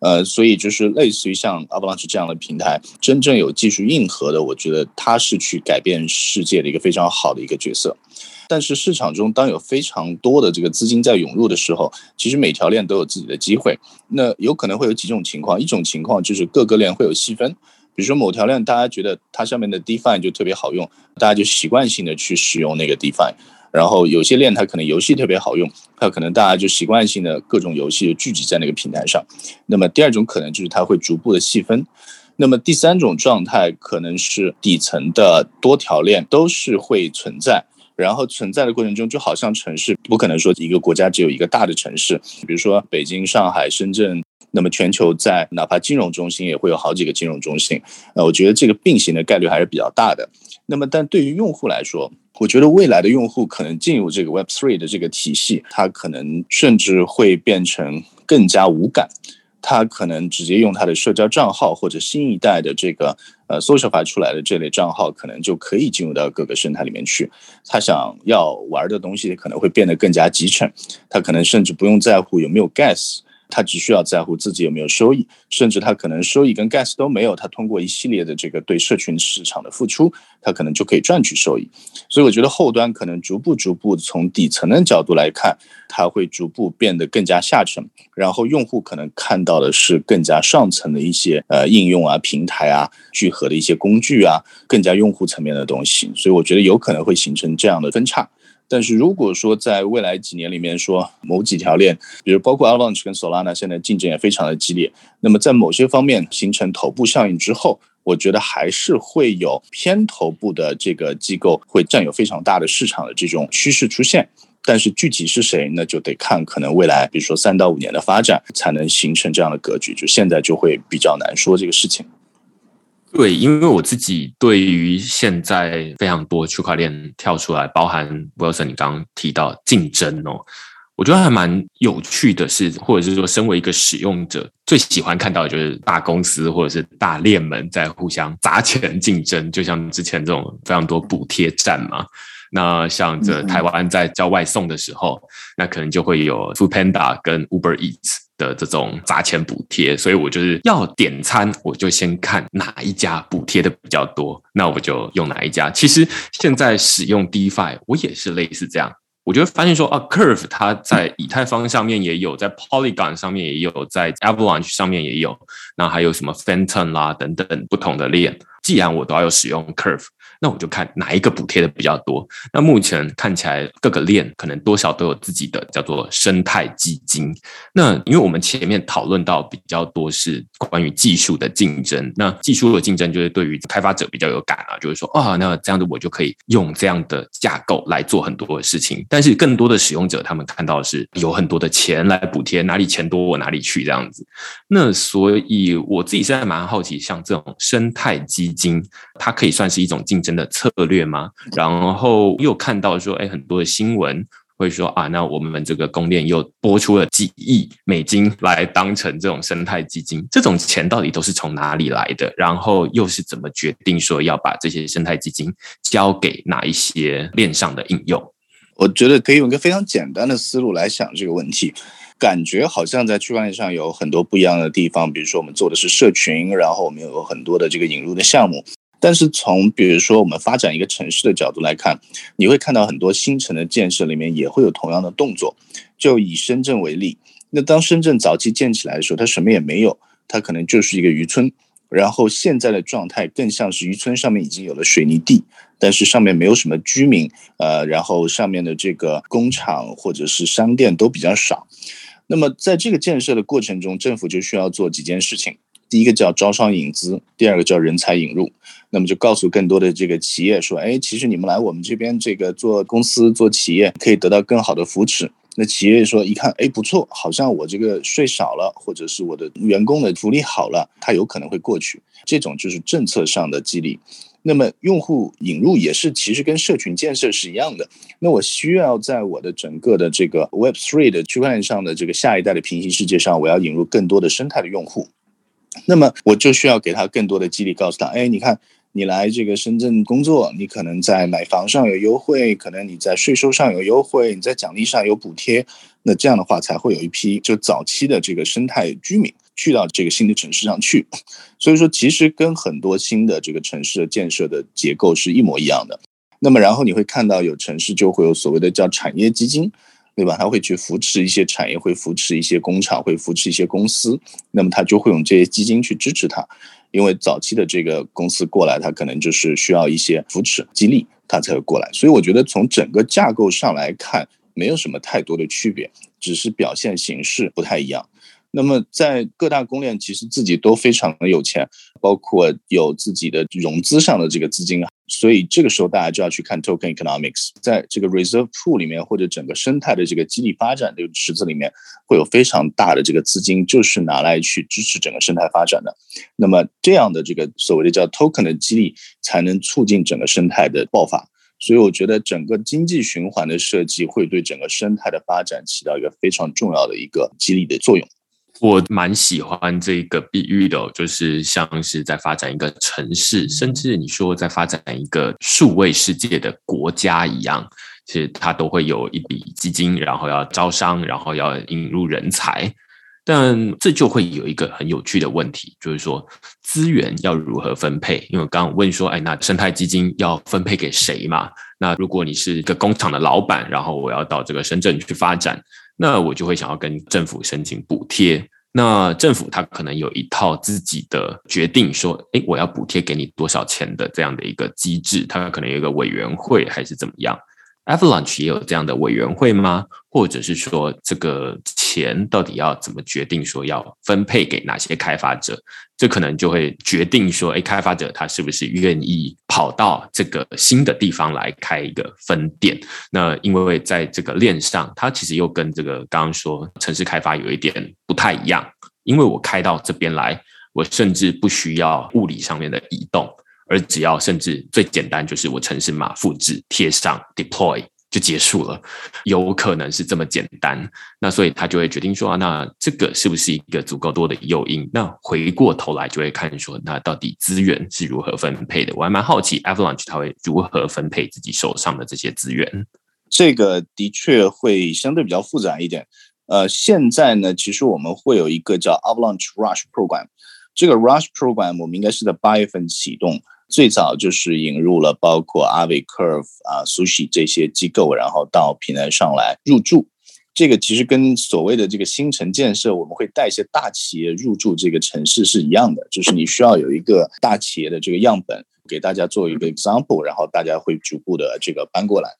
呃，所以就是类似于像 Avalanche 这样的平台，真正有技术硬核的，我觉得它是去改变世界的一个非常好的一个角色。但是市场中当有非常多的这个资金在涌入的时候，其实每条链都有自己的机会。那有可能会有几种情况，一种情况就是各个链会有细分，比如说某条链大家觉得它上面的 Define 就特别好用，大家就习惯性的去使用那个 Define；。然后有些链它可能游戏特别好用，它可能大家就习惯性的各种游戏聚集在那个平台上。那么第二种可能就是它会逐步的细分。那么第三种状态可能是底层的多条链都是会存在。然后存在的过程中，就好像城市不可能说一个国家只有一个大的城市，比如说北京、上海、深圳，那么全球在哪怕金融中心也会有好几个金融中心。呃，我觉得这个并行的概率还是比较大的。那么，但对于用户来说，我觉得未来的用户可能进入这个 Web Three 的这个体系，它可能甚至会变成更加无感。他可能直接用他的社交账号或者新一代的这个呃搜索发出来的这类账号，可能就可以进入到各个生态里面去。他想要玩的东西可能会变得更加集成，他可能甚至不用在乎有没有 gas。他只需要在乎自己有没有收益，甚至他可能收益跟 gas 都没有，他通过一系列的这个对社群市场的付出，他可能就可以赚取收益。所以我觉得后端可能逐步逐步从底层的角度来看，它会逐步变得更加下沉，然后用户可能看到的是更加上层的一些呃应用啊、平台啊、聚合的一些工具啊，更加用户层面的东西。所以我觉得有可能会形成这样的分叉。但是如果说在未来几年里面说某几条链，比如包括 Avalanche 跟 Solana，现在竞争也非常的激烈，那么在某些方面形成头部效应之后，我觉得还是会有偏头部的这个机构会占有非常大的市场的这种趋势出现。但是具体是谁，那就得看可能未来，比如说三到五年的发展才能形成这样的格局，就现在就会比较难说这个事情。对，因为我自己对于现在非常多区块链跳出来，包含 Wilson 你刚刚提到竞争哦，我觉得还蛮有趣的是，或者是说，身为一个使用者，最喜欢看到的就是大公司或者是大链们在互相砸钱竞争，就像之前这种非常多补贴战嘛。那像这台湾在叫外送的时候，那可能就会有 Food Panda 跟 Uber Eats。的这种砸钱补贴，所以我就是要点餐，我就先看哪一家补贴的比较多，那我就用哪一家。其实现在使用 DeFi，我也是类似这样，我就会发现说啊，Curve 它在以太坊上面也有，在 Polygon 上面也有，在 Avalanche 上面也有，那还有什么 Phantom 啦等等不同的链，既然我都要使用 Curve。那我就看哪一个补贴的比较多。那目前看起来各个链可能多少都有自己的叫做生态基金。那因为我们前面讨论到比较多是关于技术的竞争，那技术的竞争就是对于开发者比较有感啊，就是说啊，那这样子我就可以用这样的架构来做很多的事情。但是更多的使用者他们看到的是有很多的钱来补贴，哪里钱多我哪里去这样子。那所以我自己现在蛮好奇，像这种生态基金，它可以算是一种竞争。的策略吗？然后又看到说，哎，很多的新闻会说啊，那我们这个公链又拨出了几亿美金来当成这种生态基金，这种钱到底都是从哪里来的？然后又是怎么决定说要把这些生态基金交给哪一些链上的应用？我觉得可以用一个非常简单的思路来想这个问题，感觉好像在区块链上有很多不一样的地方，比如说我们做的是社群，然后我们有很多的这个引入的项目。但是从比如说我们发展一个城市的角度来看，你会看到很多新城的建设里面也会有同样的动作。就以深圳为例，那当深圳早期建起来的时候，它什么也没有，它可能就是一个渔村。然后现在的状态更像是渔村上面已经有了水泥地，但是上面没有什么居民，呃，然后上面的这个工厂或者是商店都比较少。那么在这个建设的过程中，政府就需要做几件事情。第一个叫招商引资，第二个叫人才引入。那么就告诉更多的这个企业说，哎，其实你们来我们这边这个做公司做企业，可以得到更好的扶持。那企业说一看，哎，不错，好像我这个税少了，或者是我的员工的福利好了，他有可能会过去。这种就是政策上的激励。那么用户引入也是，其实跟社群建设是一样的。那我需要在我的整个的这个 Web Three 的区块链上的这个下一代的平行世界上，我要引入更多的生态的用户。那么我就需要给他更多的激励，告诉他，哎，你看，你来这个深圳工作，你可能在买房上有优惠，可能你在税收上有优惠，你在奖励上有补贴，那这样的话才会有一批就早期的这个生态居民去到这个新的城市上去。所以说，其实跟很多新的这个城市的建设的结构是一模一样的。那么然后你会看到有城市就会有所谓的叫产业基金。对吧？他会去扶持一些产业，会扶持一些工厂，会扶持一些公司。那么他就会用这些基金去支持他，因为早期的这个公司过来，他可能就是需要一些扶持激励，他才会过来。所以我觉得从整个架构上来看，没有什么太多的区别，只是表现形式不太一样。那么在各大公链其实自己都非常的有钱，包括有自己的融资上的这个资金啊，所以这个时候大家就要去看 token economics，在这个 reserve pool 里面或者整个生态的这个激励发展这个池子里面，会有非常大的这个资金，就是拿来去支持整个生态发展的。那么这样的这个所谓的叫 token 的激励，才能促进整个生态的爆发。所以我觉得整个经济循环的设计会对整个生态的发展起到一个非常重要的一个激励的作用。我蛮喜欢这个比喻的，就是像是在发展一个城市，甚至你说在发展一个数位世界的国家一样，其实它都会有一笔基金，然后要招商，然后要引入人才。但这就会有一个很有趣的问题，就是说资源要如何分配？因为刚刚问说，哎，那生态基金要分配给谁嘛？那如果你是一个工厂的老板，然后我要到这个深圳去发展，那我就会想要跟政府申请补贴。那政府他可能有一套自己的决定，说，诶，我要补贴给你多少钱的这样的一个机制，他可能有一个委员会还是怎么样？Avalanche 也有这样的委员会吗？或者是说，这个钱到底要怎么决定？说要分配给哪些开发者？这可能就会决定说，哎，开发者他是不是愿意跑到这个新的地方来开一个分店？那因为在这个链上，它其实又跟这个刚刚说城市开发有一点不太一样，因为我开到这边来，我甚至不需要物理上面的移动。而只要甚至最简单，就是我城市码复制贴上 deploy 就结束了，有可能是这么简单。那所以他就会决定说啊，那这个是不是一个足够多的诱因？那回过头来就会看说，那到底资源是如何分配的？我还蛮好奇，Avalanche 它会如何分配自己手上的这些资源？这个的确会相对比较复杂一点。呃，现在呢，其实我们会有一个叫 Avalanche Rush Program，这个 Rush Program 我们应该是在八月份启动。最早就是引入了包括阿伟 Curve 啊、苏西这些机构，然后到平台上来入驻。这个其实跟所谓的这个新城建设，我们会带一些大企业入驻这个城市是一样的，就是你需要有一个大企业的这个样本给大家做一个 example，然后大家会逐步的这个搬过来。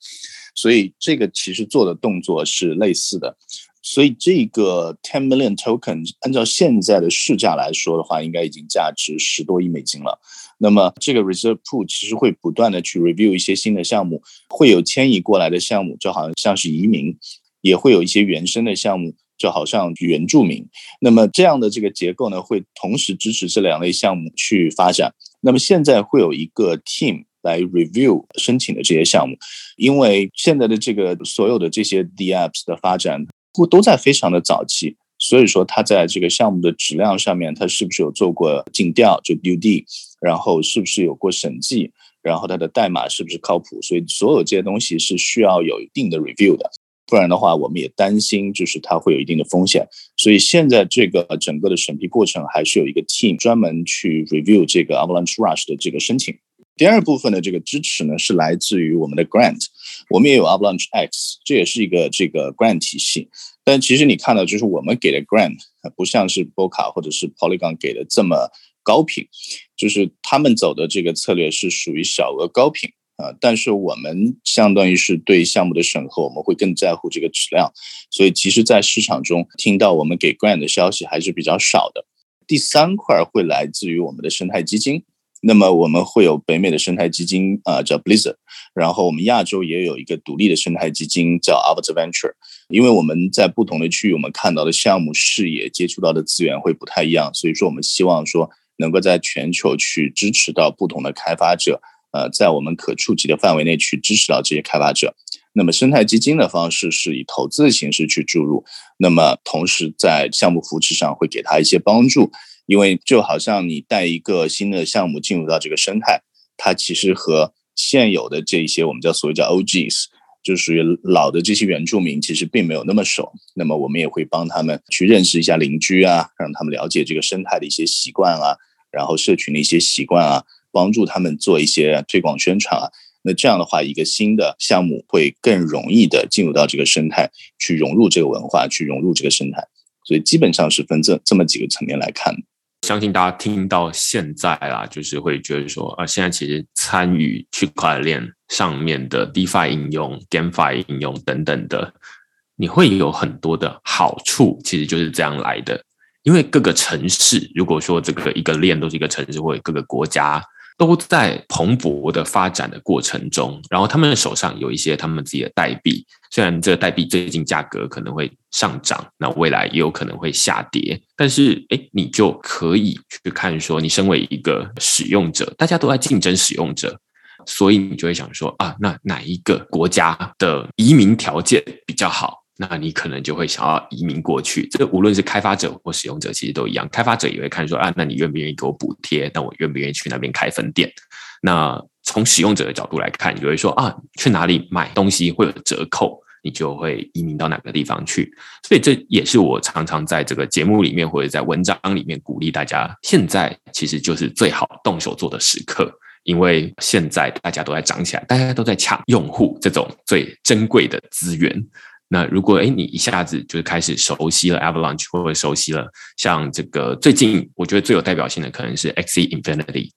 所以这个其实做的动作是类似的。所以这个 ten million token 按照现在的市价来说的话，应该已经价值十多亿美金了。那么这个 reserve pool 其实会不断的去 review 一些新的项目，会有迁移过来的项目，就好像像是移民，也会有一些原生的项目，就好像原住民。那么这样的这个结构呢，会同时支持这两类项目去发展。那么现在会有一个 team 来 review 申请的这些项目，因为现在的这个所有的这些 d apps 的发展，都都在非常的早期。所以说，它在这个项目的质量上面，它是不是有做过尽调，就 due d 然后是不是有过审计，然后它的代码是不是靠谱？所以所有这些东西是需要有一定的 review 的，不然的话，我们也担心就是它会有一定的风险。所以现在这个整个的审批过程还是有一个 team 专门去 review 这个 Avalanche Rush 的这个申请。第二部分的这个支持呢，是来自于我们的 grant，我们也有 Avalanche X，这也是一个这个 grant 体系。但其实你看到，就是我们给的 grant 不像是 Boca 或者是 Polygon 给的这么高频，就是他们走的这个策略是属于小额高频啊。但是我们相当于是对项目的审核，我们会更在乎这个质量。所以其实，在市场中听到我们给 grant 的消息还是比较少的。第三块会来自于我们的生态基金。那么我们会有北美的生态基金啊，叫 Blizzard，然后我们亚洲也有一个独立的生态基金叫 Avatar Venture。因为我们在不同的区域，我们看到的项目视野、接触到的资源会不太一样，所以说我们希望说能够在全球去支持到不同的开发者，呃，在我们可触及的范围内去支持到这些开发者。那么生态基金的方式是以投资的形式去注入，那么同时在项目扶持上会给他一些帮助。因为就好像你带一个新的项目进入到这个生态，它其实和现有的这一些我们叫所谓叫 OGs，就属于老的这些原住民，其实并没有那么熟。那么我们也会帮他们去认识一下邻居啊，让他们了解这个生态的一些习惯啊，然后社群的一些习惯啊，帮助他们做一些推广宣传啊。那这样的话，一个新的项目会更容易的进入到这个生态，去融入这个文化，去融入这个生态。所以基本上是分这这么几个层面来看。相信大家听到现在啦，就是会觉得说啊，现在其实参与区块链上面的 DeFi 应用、GameFi 应用等等的，你会有很多的好处，其实就是这样来的。因为各个城市，如果说这个一个链都是一个城市，或者各个国家。都在蓬勃的发展的过程中，然后他们手上有一些他们自己的代币，虽然这个代币最近价格可能会上涨，那未来也有可能会下跌，但是哎，你就可以去看说，你身为一个使用者，大家都在竞争使用者，所以你就会想说啊，那哪一个国家的移民条件比较好？那你可能就会想要移民过去。这无论是开发者或使用者，其实都一样。开发者也会看说啊，那你愿不愿意给我补贴？那我愿不愿意去那边开分店？那从使用者的角度来看，你就会说啊，去哪里买东西会有折扣？你就会移民到哪个地方去？所以这也是我常常在这个节目里面或者在文章里面鼓励大家，现在其实就是最好动手做的时刻。因为现在大家都在涨起来，大家都在抢用户这种最珍贵的资源。那如果哎，你一下子就是开始熟悉了 Avalanche，或者熟悉了像这个最近我觉得最有代表性的可能是 X Infinity，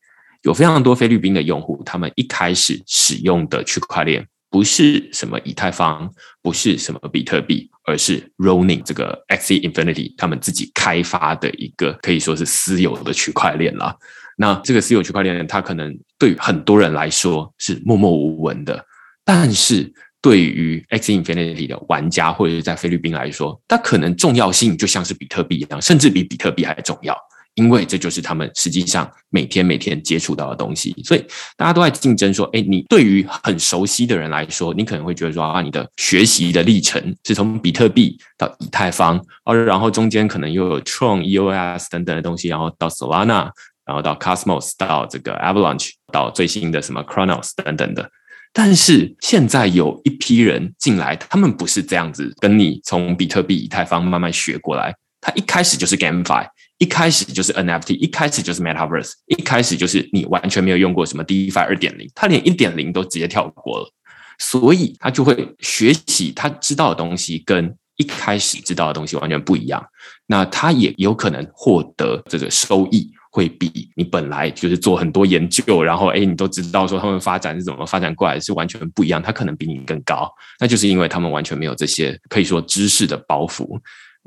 有非常多菲律宾的用户，他们一开始使用的区块链不是什么以太坊，不是什么比特币，而是 Rolling 这个 X Infinity 他们自己开发的一个可以说是私有的区块链了。那这个私有区块链，它可能对很多人来说是默默无闻的，但是对于 X Infinity 的玩家或者是在菲律宾来说，它可能重要性就像是比特币一样，甚至比比特币还重要，因为这就是他们实际上每天每天接触到的东西。所以大家都在竞争说，哎，你对于很熟悉的人来说，你可能会觉得说啊，你的学习的历程是从比特币到以太坊，而然后中间可能又有 Tron、EOS 等等的东西，然后到 Solana。然后到 Cosmos，到这个 Avalanche，到最新的什么 Chronos 等等的，但是现在有一批人进来，他们不是这样子跟你从比特币、以太坊慢慢学过来，他一开始就是 GameFi，一开始就是 NFT，一开始就是 Metaverse，一开始就是你完全没有用过什么 DeFi 二点零，他连一点零都直接跳过了，所以他就会学习他知道的东西跟一开始知道的东西完全不一样，那他也有可能获得这个收益。会比你本来就是做很多研究，然后哎，你都知道说他们发展是怎么发展过来，是完全不一样。他可能比你更高，那就是因为他们完全没有这些可以说知识的包袱，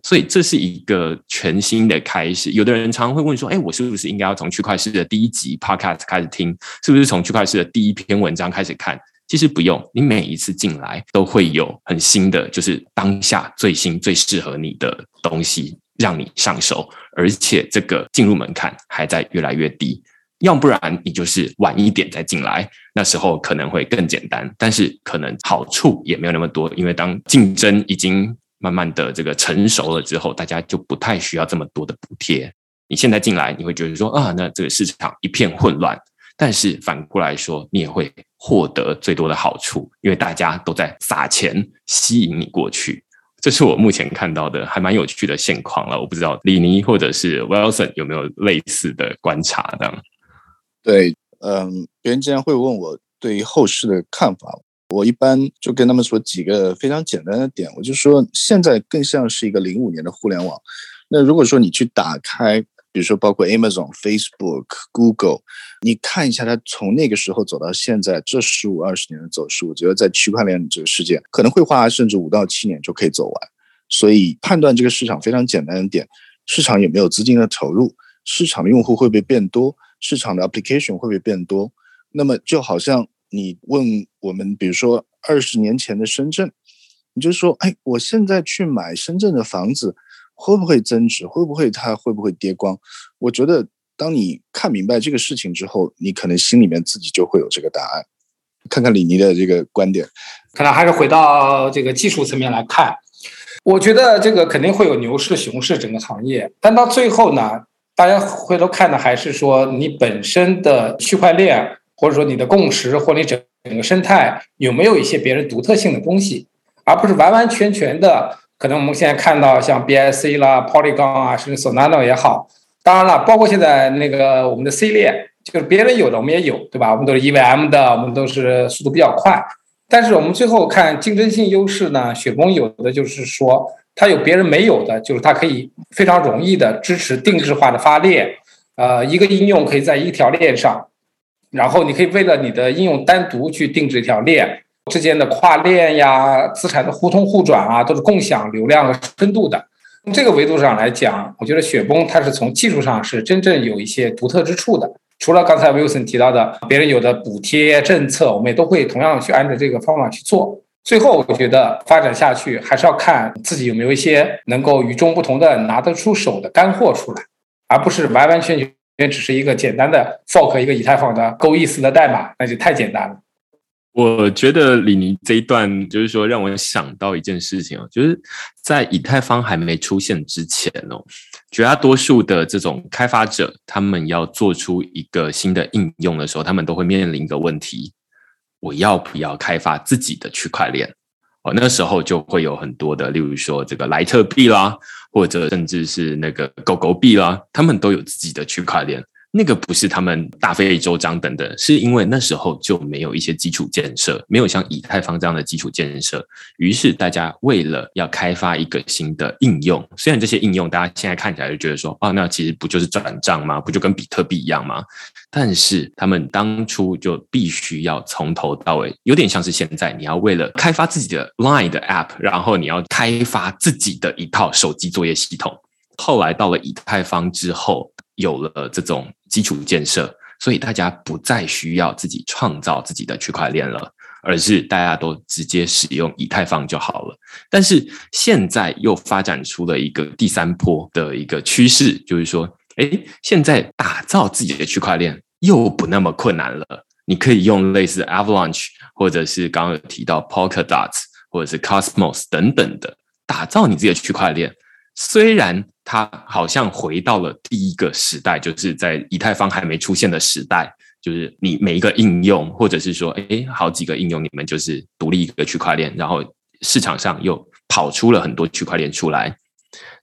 所以这是一个全新的开始。有的人常常会问说，哎，我是不是应该要从区块链的第一集 podcast 开始听？是不是从区块链的第一篇文章开始看？其实不用，你每一次进来都会有很新的，就是当下最新最适合你的东西。让你上手，而且这个进入门槛还在越来越低，要不然你就是晚一点再进来，那时候可能会更简单，但是可能好处也没有那么多，因为当竞争已经慢慢的这个成熟了之后，大家就不太需要这么多的补贴。你现在进来，你会觉得说啊，那这个市场一片混乱，但是反过来说，你也会获得最多的好处，因为大家都在撒钱吸引你过去。这是我目前看到的还蛮有趣的现况了，我不知道李尼或者是 Wilson 有没有类似的观察呢。对，嗯，别人经常会问我对于后市的看法，我一般就跟他们说几个非常简单的点，我就说现在更像是一个零五年的互联网。那如果说你去打开。比如说，包括 Amazon、Facebook、Google，你看一下它从那个时候走到现在这十五二十年的走势，我觉得在区块链这个世界可能会花甚至五到七年就可以走完。所以判断这个市场非常简单的点：市场有没有资金的投入，市场的用户会不会变多，市场的 application 会不会变多。那么就好像你问我们，比如说二十年前的深圳，你就说，哎，我现在去买深圳的房子。会不会增值？会不会它会不会跌光？我觉得，当你看明白这个事情之后，你可能心里面自己就会有这个答案。看看李尼的这个观点，可能还是回到这个技术层面来看。我觉得这个肯定会有牛市、熊市，整个行业。但到最后呢，大家回头看的还是说你本身的区块链，或者说你的共识，或你整整个生态有没有一些别人独特性的东西，而不是完完全全的。可能我们现在看到像 BSC 啦、Polygon 啊，甚至 Solana 也好，当然了，包括现在那个我们的 C 链，就是别人有的我们也有，对吧？我们都是 EVM 的，我们都是速度比较快。但是我们最后看竞争性优势呢，雪崩有的就是说它有别人没有的，就是它可以非常容易的支持定制化的发链，呃，一个应用可以在一条链上，然后你可以为了你的应用单独去定制一条链。之间的跨链呀，资产的互通互转啊，都是共享流量和深度的。从这个维度上来讲，我觉得雪崩它是从技术上是真正有一些独特之处的。除了刚才 Wilson 提到的别人有的补贴政策，我们也都会同样去按照这个方法去做。最后，我觉得发展下去还是要看自己有没有一些能够与众不同的拿得出手的干货出来，而不是完完全全全只是一个简单的 fork 一个以太坊的够意思的代码，那就太简单了。我觉得李宁这一段就是说，让我想到一件事情哦，就是在以太坊还没出现之前哦，绝大多数的这种开发者，他们要做出一个新的应用的时候，他们都会面临一个问题：我要不要开发自己的区块链？哦，那时候就会有很多的，例如说这个莱特币啦，或者甚至是那个狗狗币啦，他们都有自己的区块链。那个不是他们大费周章等等，是因为那时候就没有一些基础建设，没有像以太坊这样的基础建设。于是大家为了要开发一个新的应用，虽然这些应用大家现在看起来就觉得说，哦，那其实不就是转账吗？不就跟比特币一样吗？但是他们当初就必须要从头到尾，有点像是现在你要为了开发自己的 Line 的 App，然后你要开发自己的一套手机作业系统。后来到了以太坊之后。有了这种基础建设，所以大家不再需要自己创造自己的区块链了，而是大家都直接使用以太坊就好了。但是现在又发展出了一个第三波的一个趋势，就是说，哎，现在打造自己的区块链又不那么困难了。你可以用类似 Avalanche，或者是刚刚有提到 Polkadot，或者是 Cosmos 等等的，打造你自己的区块链。虽然它好像回到了第一个时代，就是在以太坊还没出现的时代，就是你每一个应用，或者是说，哎，好几个应用，你们就是独立一个区块链，然后市场上又跑出了很多区块链出来，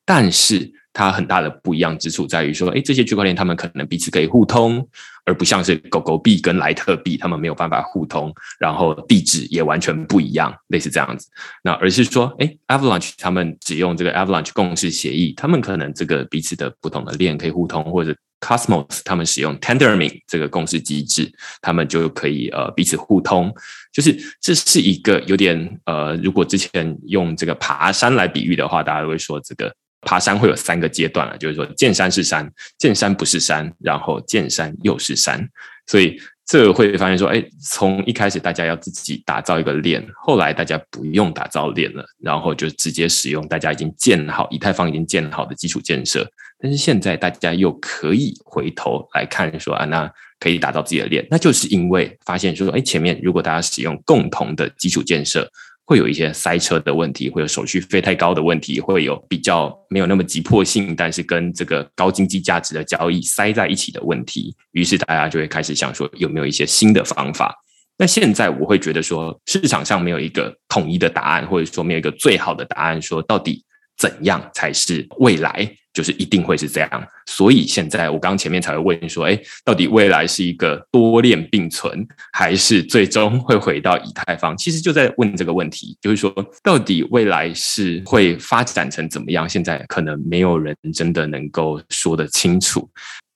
但是。它很大的不一样之处在于说，哎，这些区块链它们可能彼此可以互通，而不像是狗狗币跟莱特币，它们没有办法互通，然后地址也完全不一样，类似这样子。那而是说，哎，Avalanche 他们只用这个 Avalanche 共识协议，他们可能这个彼此的不同的链可以互通，或者 Cosmos 他们使用 Tendermint 这个共识机制，他们就可以呃彼此互通。就是这是一个有点呃，如果之前用这个爬山来比喻的话，大家都会说这个。爬山会有三个阶段了，就是说见山是山，见山不是山，然后见山又是山。所以这会发现说，哎，从一开始大家要自己打造一个链，后来大家不用打造链了，然后就直接使用大家已经建好以太坊已经建好的基础建设。但是现在大家又可以回头来看说啊，那可以打造自己的链，那就是因为发现说，哎，前面如果大家使用共同的基础建设。会有一些塞车的问题，会有手续费太高的问题，会有比较没有那么急迫性，但是跟这个高经济价值的交易塞在一起的问题。于是大家就会开始想说，有没有一些新的方法？那现在我会觉得说，市场上没有一个统一的答案，或者说没有一个最好的答案，说到底怎样才是未来。就是一定会是这样，所以现在我刚前面才会问说，哎，到底未来是一个多链并存，还是最终会回到以太坊？其实就在问这个问题，就是说，到底未来是会发展成怎么样？现在可能没有人真的能够说得清楚。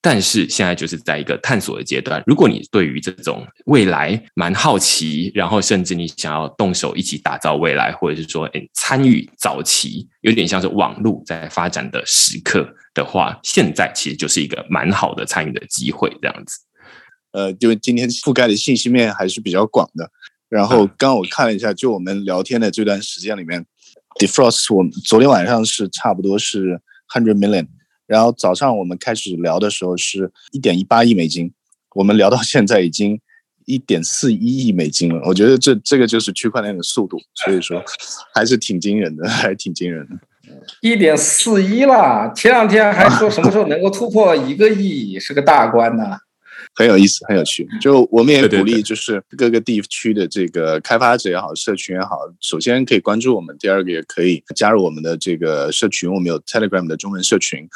但是现在就是在一个探索的阶段。如果你对于这种未来蛮好奇，然后甚至你想要动手一起打造未来，或者是说，哎，参与早期，有点像是网络在发展的时刻的话，现在其实就是一个蛮好的参与的机会。这样子，呃，因为今天覆盖的信息面还是比较广的。然后刚刚我看了一下，就我们聊天的这段时间里面，Defrost 我昨天晚上是差不多是 hundred million。然后早上我们开始聊的时候是一点一八亿美金，我们聊到现在已经一点四一亿美金了。我觉得这这个就是区块链的速度，所以说还是挺惊人的，还挺惊人的。一点四一啦，前两天还说什么时候能够突破一个亿是个大关呢。很有意思，很有趣。就我们也鼓励，就是各个地区的这个开发者也好，社群也好，首先可以关注我们，第二个也可以加入我们的这个社群。我们有 Telegram 的中文社群，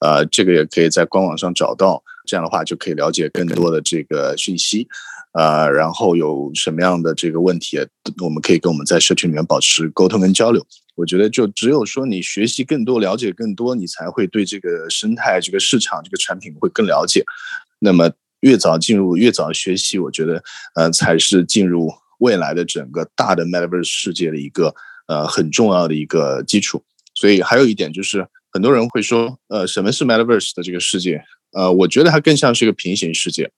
呃，这个也可以在官网上找到。这样的话就可以了解更多的这个信息，呃，然后有什么样的这个问题，我们可以跟我们在社群里面保持沟通跟交流。我觉得就只有说你学习更多，了解更多，你才会对这个生态、这个市场、这个产品会更了解。那么。越早进入，越早学习，我觉得，呃，才是进入未来的整个大的 Metaverse 世界的一个呃很重要的一个基础。所以还有一点就是，很多人会说，呃，什么是 Metaverse 的这个世界？呃，我觉得它更像是一个平行世界，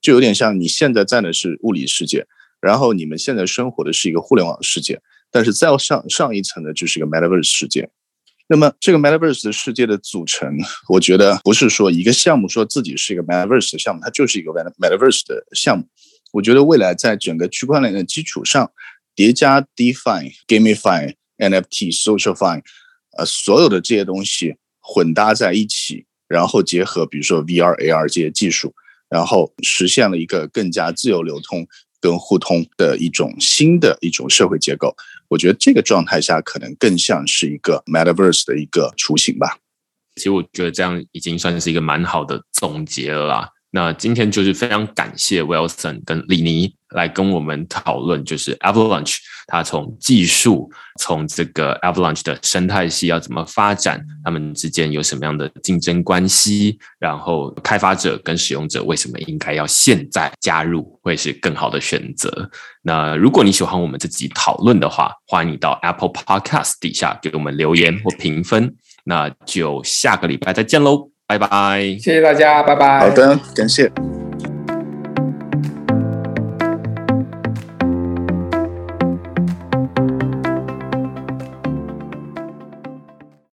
就有点像你现在在的是物理世界，然后你们现在生活的是一个互联网世界，但是再上上一层的就是一个 Metaverse 世界。那么，这个 Metaverse 的世界的组成，我觉得不是说一个项目说自己是一个 Metaverse 的项目，它就是一个 Metaverse 的项目。我觉得未来在整个区块链的基础上，叠加 DeFi、GameFi、NFT、SocialFi，呃，所有的这些东西混搭在一起，然后结合比如说 VR、AR 这些技术，然后实现了一个更加自由流通跟互通的一种新的一种社会结构。我觉得这个状态下可能更像是一个 Metaverse 的一个雏形吧。其实我觉得这样已经算是一个蛮好的总结了啦。那今天就是非常感谢 Wilson 跟李妮来跟我们讨论，就是 Avalanche 它从技术，从这个 Avalanche 的生态系要怎么发展，他们之间有什么样的竞争关系，然后开发者跟使用者为什么应该要现在加入会是更好的选择。那如果你喜欢我们这集讨论的话，欢迎你到 Apple Podcast 底下给我们留言或评分。那就下个礼拜再见喽。拜拜，谢谢大家，拜拜。好的，感谢。